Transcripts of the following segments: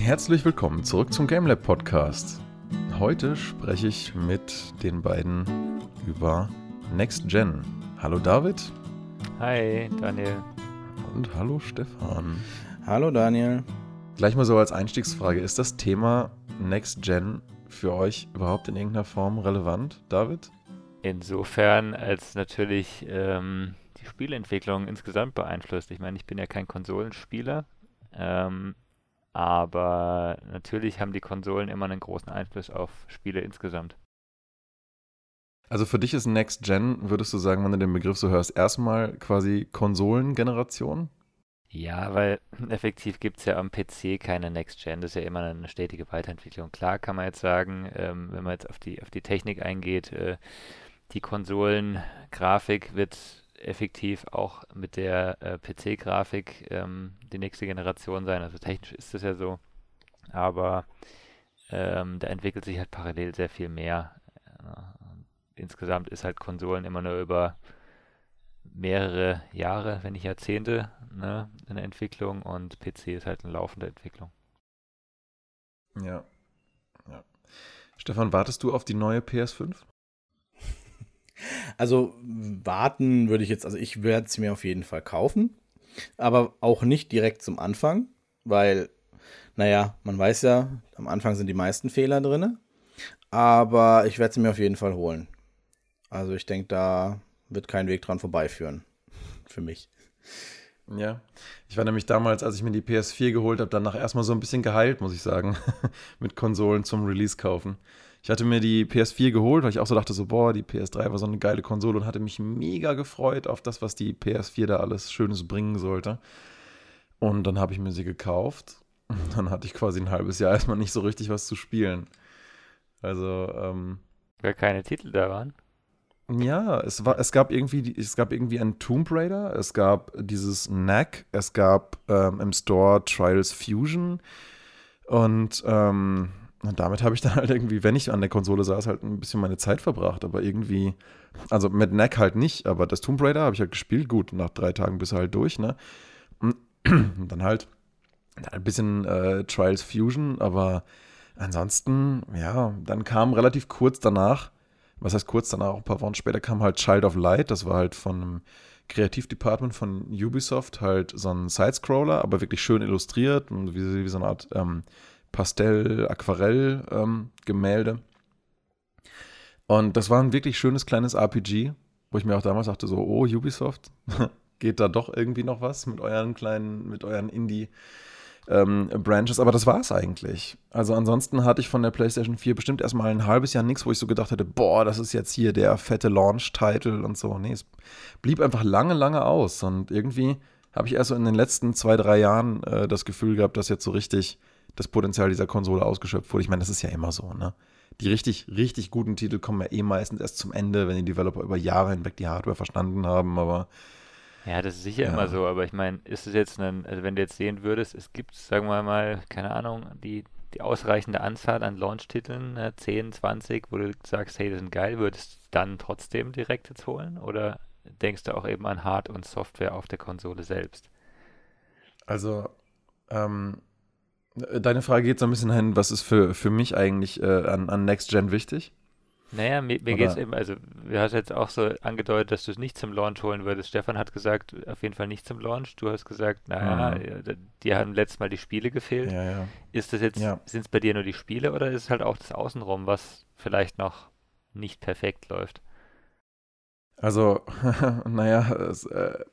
Herzlich willkommen zurück zum GameLab Podcast. Heute spreche ich mit den beiden über Next Gen. Hallo David. Hi Daniel. Und hallo Stefan. Hallo Daniel. Gleich mal so als Einstiegsfrage: Ist das Thema Next Gen für euch überhaupt in irgendeiner Form relevant, David? Insofern, als natürlich ähm, die Spielentwicklung insgesamt beeinflusst. Ich meine, ich bin ja kein Konsolenspieler, ähm, aber natürlich haben die Konsolen immer einen großen Einfluss auf Spiele insgesamt. Also für dich ist Next Gen, würdest du sagen, wenn du den Begriff so hörst, erstmal quasi Konsolengeneration? Ja, weil effektiv gibt es ja am PC keine Next Gen. Das ist ja immer eine stetige Weiterentwicklung. Klar kann man jetzt sagen, ähm, wenn man jetzt auf die, auf die Technik eingeht, äh, die Konsolengrafik wird effektiv auch mit der äh, PC-Grafik ähm, die nächste Generation sein. Also technisch ist das ja so. Aber ähm, da entwickelt sich halt parallel sehr viel mehr. Äh, insgesamt ist halt Konsolen immer nur über mehrere Jahre, wenn nicht Jahrzehnte, ne, in der Entwicklung und PC ist halt eine laufende Entwicklung. Ja. ja. Stefan, wartest du auf die neue PS5? Also warten würde ich jetzt, also ich werde es mir auf jeden Fall kaufen, aber auch nicht direkt zum Anfang, weil, naja, man weiß ja, am Anfang sind die meisten Fehler drin, aber ich werde es mir auf jeden Fall holen. Also ich denke, da wird kein Weg dran vorbeiführen, für mich. Ja, ich war nämlich damals, als ich mir die PS4 geholt habe, danach erstmal so ein bisschen geheilt, muss ich sagen, mit Konsolen zum Release kaufen. Ich hatte mir die PS4 geholt, weil ich auch so dachte, so, boah, die PS3 war so eine geile Konsole und hatte mich mega gefreut auf das, was die PS4 da alles Schönes bringen sollte. Und dann habe ich mir sie gekauft. Und dann hatte ich quasi ein halbes Jahr erstmal nicht so richtig was zu spielen. Also, ähm. Weil keine Titel da waren? Ja, es, war, es, gab irgendwie, es gab irgendwie einen Tomb Raider, es gab dieses Knack, es gab ähm, im Store Trials Fusion und ähm, und damit habe ich dann halt irgendwie, wenn ich an der Konsole saß, halt ein bisschen meine Zeit verbracht. Aber irgendwie, also mit Neck halt nicht, aber das Tomb Raider habe ich halt gespielt. Gut, nach drei Tagen bist du halt durch, ne? Und dann halt ein bisschen äh, Trials Fusion, aber ansonsten, ja, dann kam relativ kurz danach, was heißt kurz danach, ein paar Wochen später kam halt Child of Light, das war halt von einem Kreativdepartment von Ubisoft, halt so ein Sidescroller, aber wirklich schön illustriert, wie, wie so eine Art ähm, Pastell, Aquarell-Gemälde. Ähm, und das war ein wirklich schönes kleines RPG, wo ich mir auch damals dachte, so, oh, Ubisoft, geht da doch irgendwie noch was mit euren kleinen, mit euren Indie- ähm, Branches, aber das war es eigentlich. Also ansonsten hatte ich von der PlayStation 4 bestimmt erstmal ein halbes Jahr nichts, wo ich so gedacht hätte, boah, das ist jetzt hier der fette Launch-Title und so. Nee, es blieb einfach lange, lange aus. Und irgendwie habe ich erst so in den letzten zwei, drei Jahren äh, das Gefühl gehabt, dass jetzt so richtig das Potenzial dieser Konsole ausgeschöpft wurde. Ich meine, das ist ja immer so, ne? Die richtig, richtig guten Titel kommen ja eh meistens erst zum Ende, wenn die Developer über Jahre hinweg die Hardware verstanden haben, aber. Ja, das ist sicher ja. immer so, aber ich meine, ist es jetzt ein, also wenn du jetzt sehen würdest, es gibt, sagen wir mal, keine Ahnung, die, die ausreichende Anzahl an Launch-Titeln, ne, 10, 20, wo du sagst, hey, das sind geil, würdest du dann trotzdem direkt jetzt holen? Oder denkst du auch eben an Hard- und Software auf der Konsole selbst? Also, ähm, Deine Frage geht so ein bisschen hin, was ist für, für mich eigentlich äh, an, an Next Gen wichtig? Naja, mir, mir geht es eben, also du hast jetzt auch so angedeutet, dass du es nicht zum Launch holen würdest. Stefan hat gesagt, auf jeden Fall nicht zum Launch. Du hast gesagt, naja, mhm. dir haben letztes Mal die Spiele gefehlt. Ja, ja. Ist das jetzt, ja. sind es bei dir nur die Spiele oder ist es halt auch das Außenrum, was vielleicht noch nicht perfekt läuft? Also, naja, es, äh,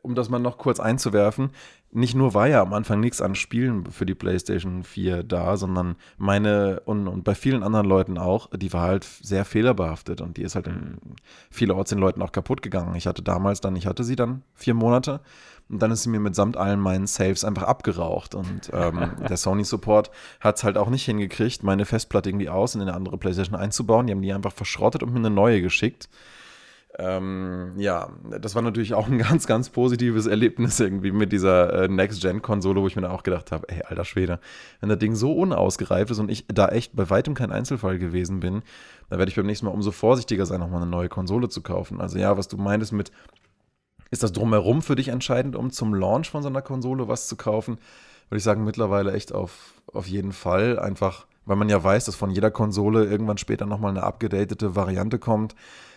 um das mal noch kurz einzuwerfen, nicht nur war ja am Anfang nichts an Spielen für die PlayStation 4 da, sondern meine und, und bei vielen anderen Leuten auch, die war halt sehr fehlerbehaftet und die ist halt in vielerorts den Leuten auch kaputt gegangen. Ich hatte damals dann, ich hatte sie dann vier Monate und dann ist sie mir mitsamt allen meinen Saves einfach abgeraucht und ähm, der Sony Support hat es halt auch nicht hingekriegt, meine Festplatte irgendwie aus in eine andere PlayStation einzubauen. Die haben die einfach verschrottet und mir eine neue geschickt. Ähm, ja, das war natürlich auch ein ganz, ganz positives Erlebnis irgendwie mit dieser äh, Next-Gen-Konsole, wo ich mir dann auch gedacht habe, ey, alter Schwede, wenn das Ding so unausgereift ist und ich da echt bei weitem kein Einzelfall gewesen bin, dann werde ich beim nächsten Mal umso vorsichtiger sein, nochmal eine neue Konsole zu kaufen. Also ja, was du meintest mit, ist das drumherum für dich entscheidend, um zum Launch von so einer Konsole was zu kaufen? würde ich sagen, mittlerweile echt auf, auf jeden Fall. Einfach, weil man ja weiß, dass von jeder Konsole irgendwann später nochmal eine abgedatete Variante kommt.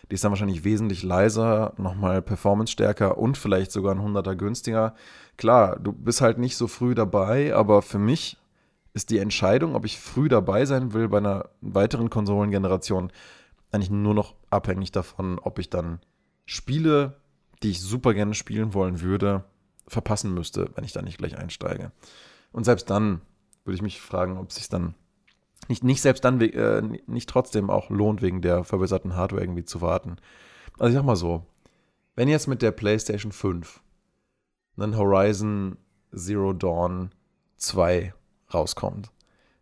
Die ist dann wahrscheinlich wesentlich leiser, nochmal performance-stärker und vielleicht sogar ein Hunderter günstiger. Klar, du bist halt nicht so früh dabei, aber für mich ist die Entscheidung, ob ich früh dabei sein will bei einer weiteren Konsolengeneration, eigentlich nur noch abhängig davon, ob ich dann Spiele, die ich super gerne spielen wollen würde, verpassen müsste, wenn ich da nicht gleich einsteige. Und selbst dann würde ich mich fragen, ob es sich dann nicht, nicht selbst dann, äh, nicht trotzdem auch lohnt, wegen der verbesserten Hardware irgendwie zu warten. Also ich sag mal so, wenn jetzt mit der PlayStation 5 ein Horizon Zero Dawn 2 rauskommt,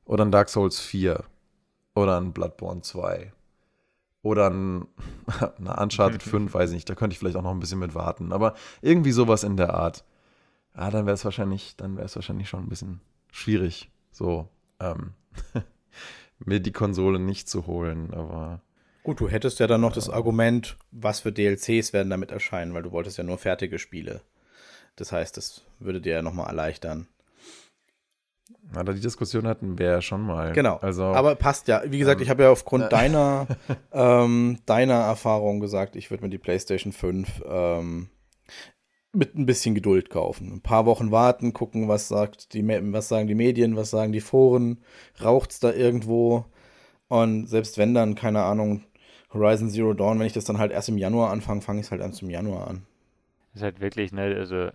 oder ein Dark Souls 4, oder ein Bloodborne 2, oder ein, eine Uncharted 5, weiß ich nicht, da könnte ich vielleicht auch noch ein bisschen mit warten, aber irgendwie sowas in der Art. Ah, dann wäre es wahrscheinlich, dann wäre es wahrscheinlich schon ein bisschen schwierig, so ähm, mir die Konsole nicht zu holen, aber. Gut, du hättest ja dann noch das Argument, was für DLCs werden damit erscheinen, weil du wolltest ja nur fertige Spiele. Das heißt, das würde dir ja nochmal erleichtern. Na, da die Diskussion hatten wir ja schon mal. Genau. Also, Aber passt ja. Wie gesagt, ähm, ich habe ja aufgrund äh, deiner, ähm, deiner Erfahrung gesagt, ich würde mir die PlayStation 5 ähm, mit ein bisschen Geduld kaufen. Ein paar Wochen warten, gucken, was sagt die, was sagen die Medien, was sagen die Foren, raucht es da irgendwo. Und selbst wenn dann, keine Ahnung, Horizon Zero Dawn, wenn ich das dann halt erst im Januar anfange, fange ich es halt erst im Januar an. Ist halt wirklich, ne, also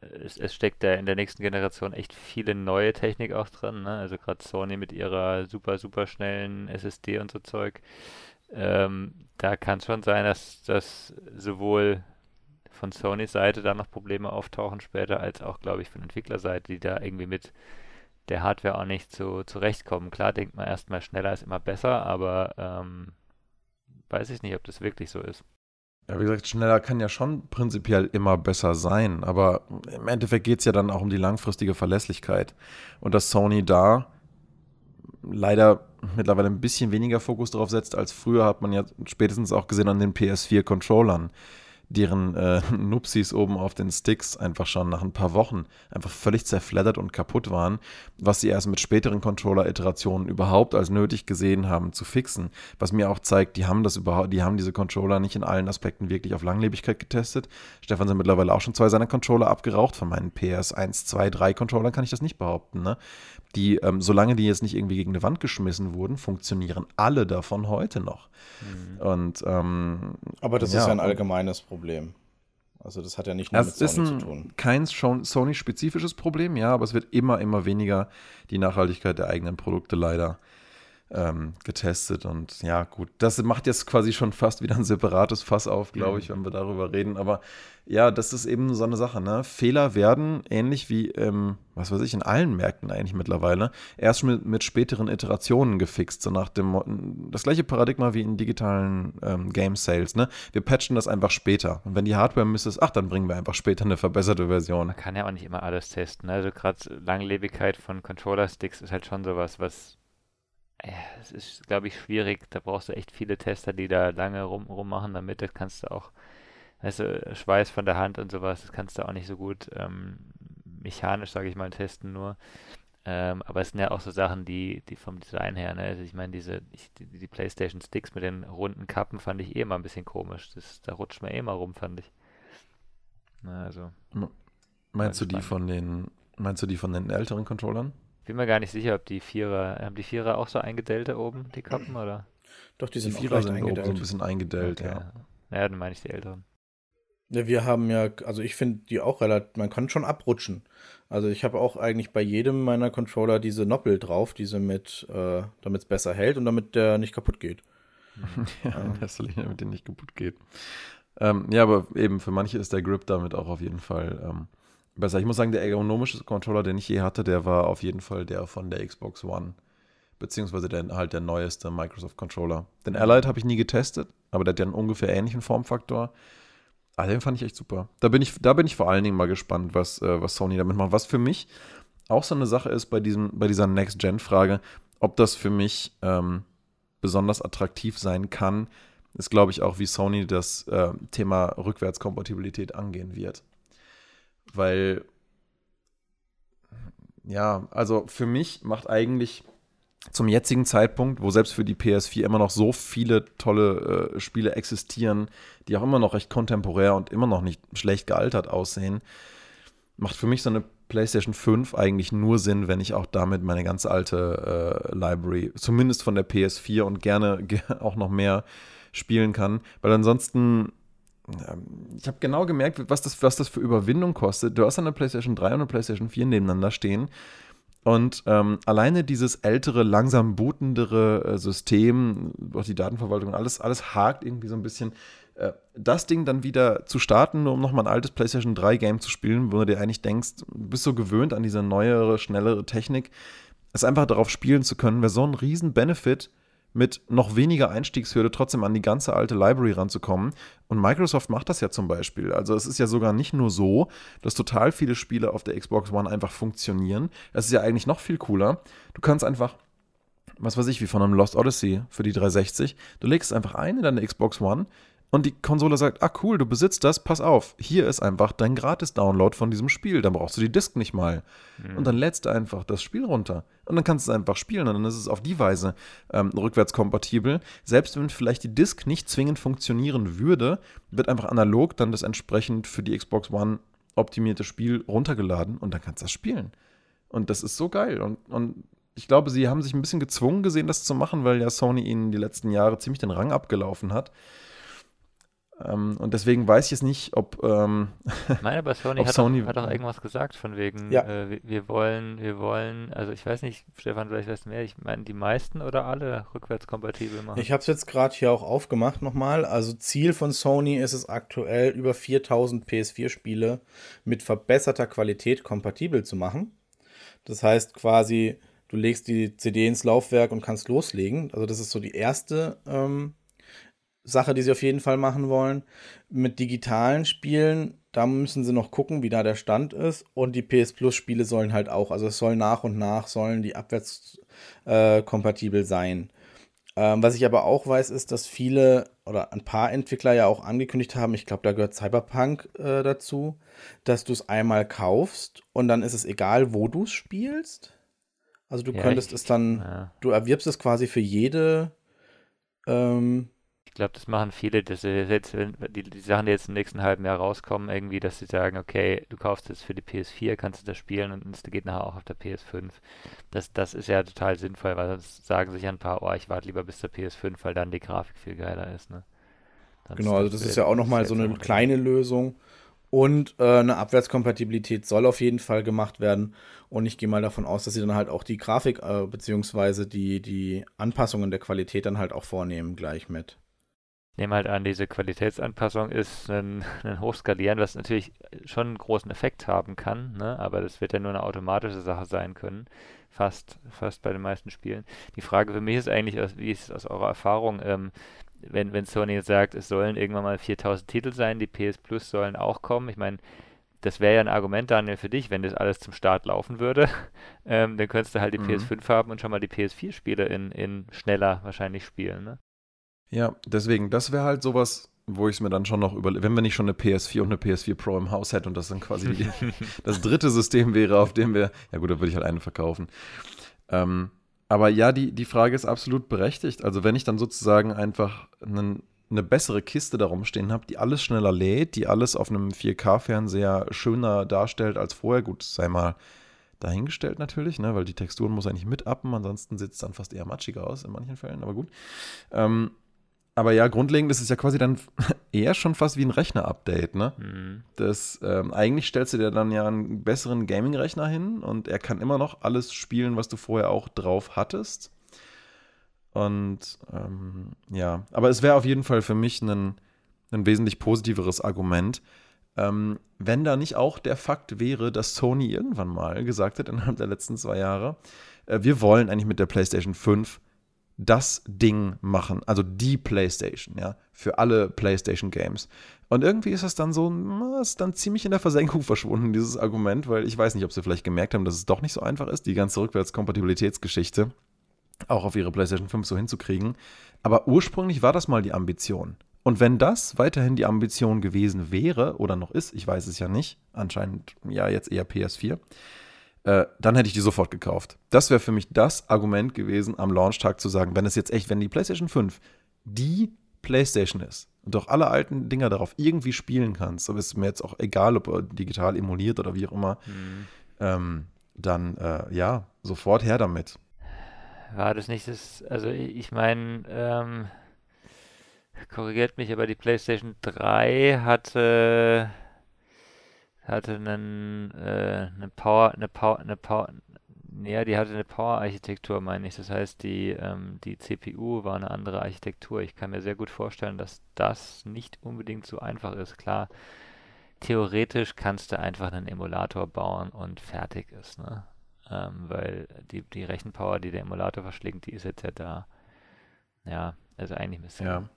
es, es, steckt da in der nächsten Generation echt viele neue Technik auch drin, ne? Also gerade Sony mit ihrer super, super schnellen SSD und so Zeug. Ähm, da kann es schon sein, dass das sowohl von Sonys Seite da noch Probleme auftauchen später, als auch, glaube ich, von Entwicklerseite, die da irgendwie mit der Hardware auch nicht so zurechtkommen. Klar denkt man erstmal, schneller ist immer besser, aber ähm, weiß ich nicht, ob das wirklich so ist. Ja, wie gesagt, schneller kann ja schon prinzipiell immer besser sein, aber im Endeffekt geht es ja dann auch um die langfristige Verlässlichkeit. Und dass Sony da leider mittlerweile ein bisschen weniger Fokus drauf setzt als früher, hat man ja spätestens auch gesehen an den PS4-Controllern deren äh, Nupsis oben auf den Sticks einfach schon nach ein paar Wochen einfach völlig zerfleddert und kaputt waren, was sie erst mit späteren Controller-Iterationen überhaupt als nötig gesehen haben zu fixen. Was mir auch zeigt, die haben das überhaupt, die haben diese Controller nicht in allen Aspekten wirklich auf Langlebigkeit getestet. Stefan sind mittlerweile auch schon zwei seiner Controller abgeraucht. Von meinen PS 1, 2, 3 Controllern kann ich das nicht behaupten. Ne? Die, ähm, solange die jetzt nicht irgendwie gegen eine Wand geschmissen wurden, funktionieren alle davon heute noch. Mhm. Und ähm, aber das ja, ist ja ein allgemeines Problem. Also das hat ja nicht nur mit Sony zu tun. Kein Sony-spezifisches Problem, ja, aber es wird immer, immer weniger die Nachhaltigkeit der eigenen Produkte leider ähm, getestet. Und ja, gut, das macht jetzt quasi schon fast wieder ein separates Fass auf, glaube ich, wenn wir darüber reden. Aber ja, das ist eben so eine Sache. Ne? Fehler werden ähnlich wie, ähm, was weiß ich, in allen Märkten eigentlich mittlerweile, erst mit, mit späteren Iterationen gefixt. So nach dem, das gleiche Paradigma wie in digitalen ähm, Game Sales. Ne? Wir patchen das einfach später. Und wenn die Hardware müsste, ach, dann bringen wir einfach später eine verbesserte Version. Man kann ja auch nicht immer alles testen. Ne? Also gerade Langlebigkeit von Controller-Sticks ist halt schon sowas, was es ist, glaube ich, schwierig. Da brauchst du echt viele Tester, die da lange rum, rummachen damit. Das kannst du auch, weißt du, Schweiß von der Hand und sowas, das kannst du auch nicht so gut ähm, mechanisch, sage ich mal, testen nur. Ähm, aber es sind ja auch so Sachen, die, die vom Design her, ne? Also ich meine, diese, ich, die, die, PlayStation Sticks mit den runden Kappen fand ich eh immer ein bisschen komisch. Das, da rutscht man eh mal rum, fand ich. Na, also. Meinst du die von den, meinst du die von den älteren Controllern? Bin mir gar nicht sicher, ob die Vierer, haben die Vierer auch so eingedellt da oben, die Kappen, oder? Doch, die sind die Vierer sind eingedellt. so ein bisschen eingedellt, okay. ja. Naja, dann meine ich die älteren. Ja, wir haben ja, also ich finde die auch relativ, man kann schon abrutschen. Also ich habe auch eigentlich bei jedem meiner Controller diese Noppel drauf, diese mit, äh, damit es besser hält und damit der nicht kaputt geht. ja, in erster Linie, damit der nicht kaputt geht. Ähm, ja, aber eben für manche ist der Grip damit auch auf jeden Fall ähm, besser. Ich muss sagen, der ergonomische Controller, den ich je hatte, der war auf jeden Fall der von der Xbox One. Beziehungsweise der, halt der neueste Microsoft Controller. Den Allied habe ich nie getestet, aber der hat ja einen ungefähr ähnlichen Formfaktor. Ah, den fand ich echt super. Da bin ich, da bin ich vor allen Dingen mal gespannt, was, äh, was Sony damit macht. Was für mich auch so eine Sache ist bei, diesem, bei dieser Next-Gen-Frage, ob das für mich ähm, besonders attraktiv sein kann, ist, glaube ich, auch, wie Sony das äh, Thema Rückwärtskompatibilität angehen wird weil ja, also für mich macht eigentlich zum jetzigen Zeitpunkt, wo selbst für die PS4 immer noch so viele tolle äh, Spiele existieren, die auch immer noch recht kontemporär und immer noch nicht schlecht gealtert aussehen, macht für mich so eine PlayStation 5 eigentlich nur Sinn, wenn ich auch damit meine ganz alte äh, Library, zumindest von der PS4 und gerne auch noch mehr spielen kann. Weil ansonsten, ich habe genau gemerkt, was das, was das für Überwindung kostet. Du hast eine PlayStation 3 und eine PlayStation 4 nebeneinander stehen und ähm, alleine dieses ältere, langsam bootendere äh, System, auch die Datenverwaltung, alles, alles hakt irgendwie so ein bisschen. Äh, das Ding dann wieder zu starten, nur um nochmal ein altes PlayStation 3 Game zu spielen, wo du dir eigentlich denkst, du bist so gewöhnt an diese neuere, schnellere Technik, es einfach darauf spielen zu können, wäre so ein riesen Benefit mit noch weniger Einstiegshürde trotzdem an die ganze alte Library ranzukommen. Und Microsoft macht das ja zum Beispiel. Also es ist ja sogar nicht nur so, dass total viele Spiele auf der Xbox One einfach funktionieren. Es ist ja eigentlich noch viel cooler. Du kannst einfach, was weiß ich, wie von einem Lost Odyssey für die 360, du legst es einfach ein in deine Xbox One, und die Konsole sagt, ah cool, du besitzt das, pass auf, hier ist einfach dein Gratis-Download von diesem Spiel, dann brauchst du die Disk nicht mal. Mhm. Und dann lädst du einfach das Spiel runter. Und dann kannst du es einfach spielen und dann ist es auf die Weise ähm, rückwärtskompatibel. Selbst wenn vielleicht die Disk nicht zwingend funktionieren würde, wird einfach analog dann das entsprechend für die Xbox One optimierte Spiel runtergeladen und dann kannst du das spielen. Und das ist so geil. Und, und ich glaube, sie haben sich ein bisschen gezwungen gesehen, das zu machen, weil ja Sony ihnen die letzten Jahre ziemlich den Rang abgelaufen hat. Ähm, und deswegen weiß ich jetzt nicht, ob. Ähm, Meine, aber Sony, hat, Sony auch, hat auch irgendwas gesagt von wegen, ja. äh, wir, wir, wollen, wir wollen, also ich weiß nicht, Stefan, vielleicht weißt du mehr, ich meine, die meisten oder alle rückwärtskompatibel machen. Ich habe es jetzt gerade hier auch aufgemacht nochmal. Also Ziel von Sony ist es aktuell, über 4000 PS4-Spiele mit verbesserter Qualität kompatibel zu machen. Das heißt quasi, du legst die CD ins Laufwerk und kannst loslegen. Also das ist so die erste. Ähm, Sache, die sie auf jeden Fall machen wollen. Mit digitalen Spielen, da müssen sie noch gucken, wie da der Stand ist. Und die PS Plus Spiele sollen halt auch, also es soll nach und nach, sollen die abwärts äh, kompatibel sein. Ähm, was ich aber auch weiß, ist, dass viele oder ein paar Entwickler ja auch angekündigt haben, ich glaube, da gehört Cyberpunk äh, dazu, dass du es einmal kaufst und dann ist es egal, wo du es spielst. Also du ja, könntest ich, es dann, ja. du erwirbst es quasi für jede ähm, glaube, das machen viele, dass sie jetzt, die, die Sachen, die jetzt im nächsten halben Jahr rauskommen, irgendwie, dass sie sagen, okay, du kaufst es für die PS4, kannst du das spielen und es geht nachher auch auf der PS5. Das, das ist ja total sinnvoll, weil sonst sagen sich ein paar, oh, ich warte lieber bis zur PS5, weil dann die Grafik viel geiler ist. Ne? genau, also das ist ja auch nochmal so eine kleine Lösung. Und äh, eine Abwärtskompatibilität soll auf jeden Fall gemacht werden. Und ich gehe mal davon aus, dass sie dann halt auch die Grafik äh, beziehungsweise die, die Anpassungen der Qualität dann halt auch vornehmen gleich mit nehme halt an, diese Qualitätsanpassung ist ein, ein Hochskalieren, was natürlich schon einen großen Effekt haben kann, ne? aber das wird ja nur eine automatische Sache sein können, fast, fast bei den meisten Spielen. Die Frage für mich ist eigentlich, wie ist es aus eurer Erfahrung, ähm, wenn, wenn Sony sagt, es sollen irgendwann mal 4000 Titel sein, die PS Plus sollen auch kommen, ich meine, das wäre ja ein Argument, Daniel, für dich, wenn das alles zum Start laufen würde. Ähm, dann könntest du halt die mhm. PS5 haben und schon mal die PS4-Spiele in, in schneller wahrscheinlich spielen. Ne? Ja, deswegen, das wäre halt sowas, wo ich es mir dann schon noch überlege, wenn wir nicht schon eine PS4 und eine PS4 Pro im Haus hätten und das dann quasi die, das dritte System wäre, auf dem wir, ja gut, da würde ich halt eine verkaufen. Ähm, aber ja, die, die Frage ist absolut berechtigt. Also wenn ich dann sozusagen einfach einen, eine bessere Kiste darum stehen habe, die alles schneller lädt, die alles auf einem 4K-Fernseher schöner darstellt als vorher, gut, sei mal dahingestellt natürlich, ne, weil die Texturen muss eigentlich mit appen, ansonsten sieht es dann fast eher matschiger aus in manchen Fällen, aber gut. Ähm, aber ja, grundlegend ist es ja quasi dann eher schon fast wie ein Rechner-Update, ne? Mhm. Das, ähm, eigentlich stellst du dir dann ja einen besseren Gaming-Rechner hin und er kann immer noch alles spielen, was du vorher auch drauf hattest. Und ähm, ja, aber es wäre auf jeden Fall für mich ein, ein wesentlich positiveres Argument, ähm, wenn da nicht auch der Fakt wäre, dass Sony irgendwann mal gesagt hat innerhalb der letzten zwei Jahre, äh, wir wollen eigentlich mit der PlayStation 5 das Ding machen, also die PlayStation, ja, für alle PlayStation Games. Und irgendwie ist das dann so, ist dann ziemlich in der Versenkung verschwunden, dieses Argument, weil ich weiß nicht, ob sie vielleicht gemerkt haben, dass es doch nicht so einfach ist, die ganze Rückwärtskompatibilitätsgeschichte auch auf ihre PlayStation 5 so hinzukriegen. Aber ursprünglich war das mal die Ambition. Und wenn das weiterhin die Ambition gewesen wäre oder noch ist, ich weiß es ja nicht, anscheinend ja jetzt eher PS4, äh, dann hätte ich die sofort gekauft. Das wäre für mich das Argument gewesen, am Launchtag zu sagen, wenn es jetzt echt, wenn die PlayStation 5 die PlayStation ist und auch alle alten Dinger darauf irgendwie spielen kannst, aber es ist mir jetzt auch egal, ob digital emuliert oder wie auch immer, mhm. ähm, dann äh, ja, sofort her damit. War das nicht das, also ich meine, ähm, korrigiert mich, aber die PlayStation 3 hatte hatte einen, äh, eine Power, eine Power, eine Power, ja, die hatte eine Power-Architektur, meine ich. Das heißt, die, ähm, die CPU war eine andere Architektur. Ich kann mir sehr gut vorstellen, dass das nicht unbedingt so einfach ist. Klar, theoretisch kannst du einfach einen Emulator bauen und fertig ist, ne? Ähm, weil die, die Rechenpower, die der Emulator verschlingt, die ist jetzt ja da. Ja, also eigentlich müsste ja.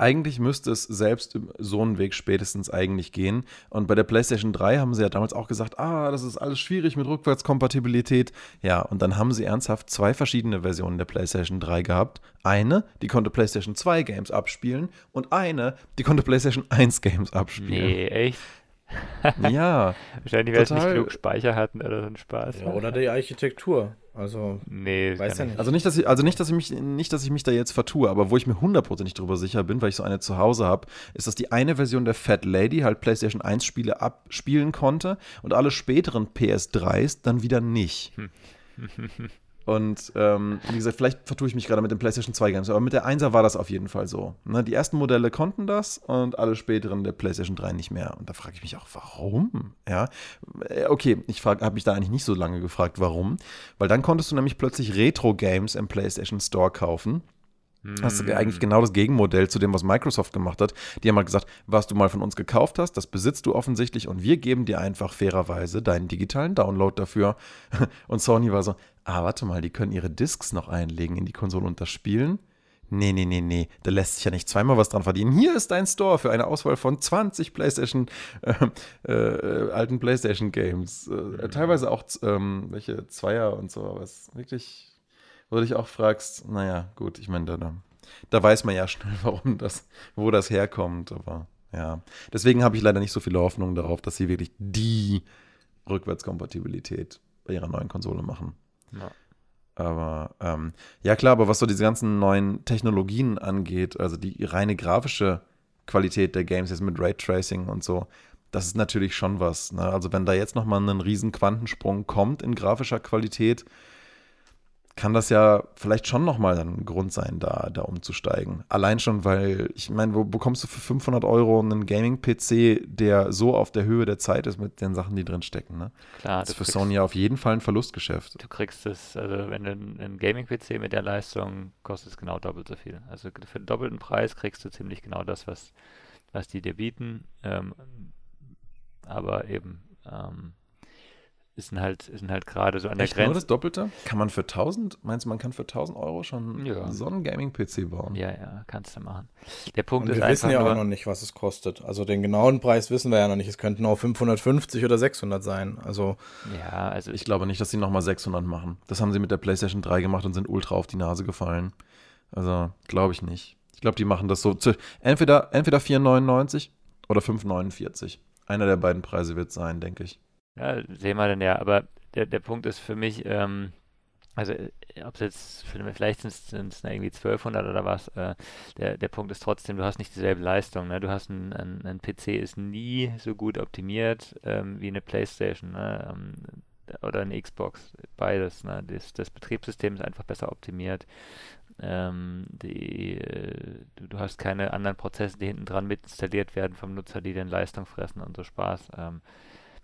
Eigentlich müsste es selbst so einen Weg spätestens eigentlich gehen. Und bei der PlayStation 3 haben sie ja damals auch gesagt, ah, das ist alles schwierig mit Rückwärtskompatibilität. Ja, und dann haben sie ernsthaft zwei verschiedene Versionen der PlayStation 3 gehabt. Eine, die konnte PlayStation 2 Games abspielen und eine, die konnte PlayStation 1 Games abspielen. Nee, echt? ja. Wahrscheinlich, weil es nicht genug Speicher hatten oder so ein Spaß. Ja, oder die Architektur. Also, nee, weiß ja nicht. Also nicht, dass ich, also nicht, dass ich mich, nicht, dass ich mich da jetzt vertue, aber wo ich mir hundertprozentig drüber sicher bin, weil ich so eine zu Hause habe, ist, dass die eine Version der Fat Lady halt PlayStation 1 Spiele abspielen konnte und alle späteren PS3s dann wieder nicht. Und ähm, wie gesagt, vielleicht vertue ich mich gerade mit den PlayStation 2 Games, aber mit der 1er war das auf jeden Fall so. Ne? Die ersten Modelle konnten das und alle späteren der PlayStation 3 nicht mehr. Und da frage ich mich auch, warum? Ja, äh, okay, ich habe mich da eigentlich nicht so lange gefragt, warum. Weil dann konntest du nämlich plötzlich Retro-Games im PlayStation Store kaufen. Das ist eigentlich genau das Gegenmodell zu dem, was Microsoft gemacht hat. Die haben halt gesagt, was du mal von uns gekauft hast, das besitzt du offensichtlich und wir geben dir einfach fairerweise deinen digitalen Download dafür. Und Sony war so, ah, warte mal, die können ihre Discs noch einlegen in die Konsole und das spielen. Nee, nee, nee, nee, da lässt sich ja nicht zweimal was dran verdienen. Hier ist dein Store für eine Auswahl von 20 PlayStation, äh, äh, alten PlayStation Games. Äh, mhm. teilweise auch ähm, welche Zweier und so, was wirklich wo du dich auch fragst, naja, gut, ich meine, da, da weiß man ja schnell, warum das, wo das herkommt, aber ja. Deswegen habe ich leider nicht so viele Hoffnung darauf, dass sie wirklich die Rückwärtskompatibilität bei ihrer neuen Konsole machen. Ja. Aber ähm, ja klar, aber was so diese ganzen neuen Technologien angeht, also die reine grafische Qualität der Games jetzt mit Raytracing und so, das ist natürlich schon was. Ne? Also wenn da jetzt nochmal ein riesen Quantensprung kommt in grafischer Qualität, kann das ja vielleicht schon nochmal ein Grund sein, da, da umzusteigen. Allein schon, weil, ich meine, wo bekommst du für 500 Euro einen Gaming-PC, der so auf der Höhe der Zeit ist mit den Sachen, die drin stecken, ne? Klar. Das ist für kriegst, Sony auf jeden Fall ein Verlustgeschäft. Du kriegst es, also wenn du einen Gaming-PC mit der Leistung kostet es genau doppelt so viel. Also für den doppelten Preis kriegst du ziemlich genau das, was, was die dir bieten. Ähm, aber eben, ähm, ist halt, sind halt gerade so an Echt der Grenze. nur das Doppelte? Kann man für 1000, meinst du, man kann für 1000 Euro schon ja. so einen Gaming-PC bauen? Ja, ja, kannst du machen. Der Punkt Und ist wir wissen ja auch noch nicht, was es kostet. Also den genauen Preis wissen wir ja noch nicht. Es könnten auch 550 oder 600 sein. Also ja, also ich glaube nicht, dass sie nochmal 600 machen. Das haben sie mit der PlayStation 3 gemacht und sind ultra auf die Nase gefallen. Also glaube ich nicht. Ich glaube, die machen das so zu, entweder entweder 4,99 oder 5,49. Einer der beiden Preise wird sein, denke ich. Ja, sehen wir dann ja. Aber der, der Punkt ist für mich, ähm, also äh, ob es jetzt, vielleicht sind es irgendwie 1200 oder was, äh, der, der Punkt ist trotzdem, du hast nicht dieselbe Leistung. Ne? Du hast ein, ein, ein PC ist nie so gut optimiert ähm, wie eine Playstation ne? ähm, oder eine Xbox, beides. Ne? Das, das Betriebssystem ist einfach besser optimiert. Ähm, die, äh, du, du, hast keine anderen Prozesse, die hinten dran mit installiert werden vom Nutzer, die den Leistung fressen und so Spaß. Ähm,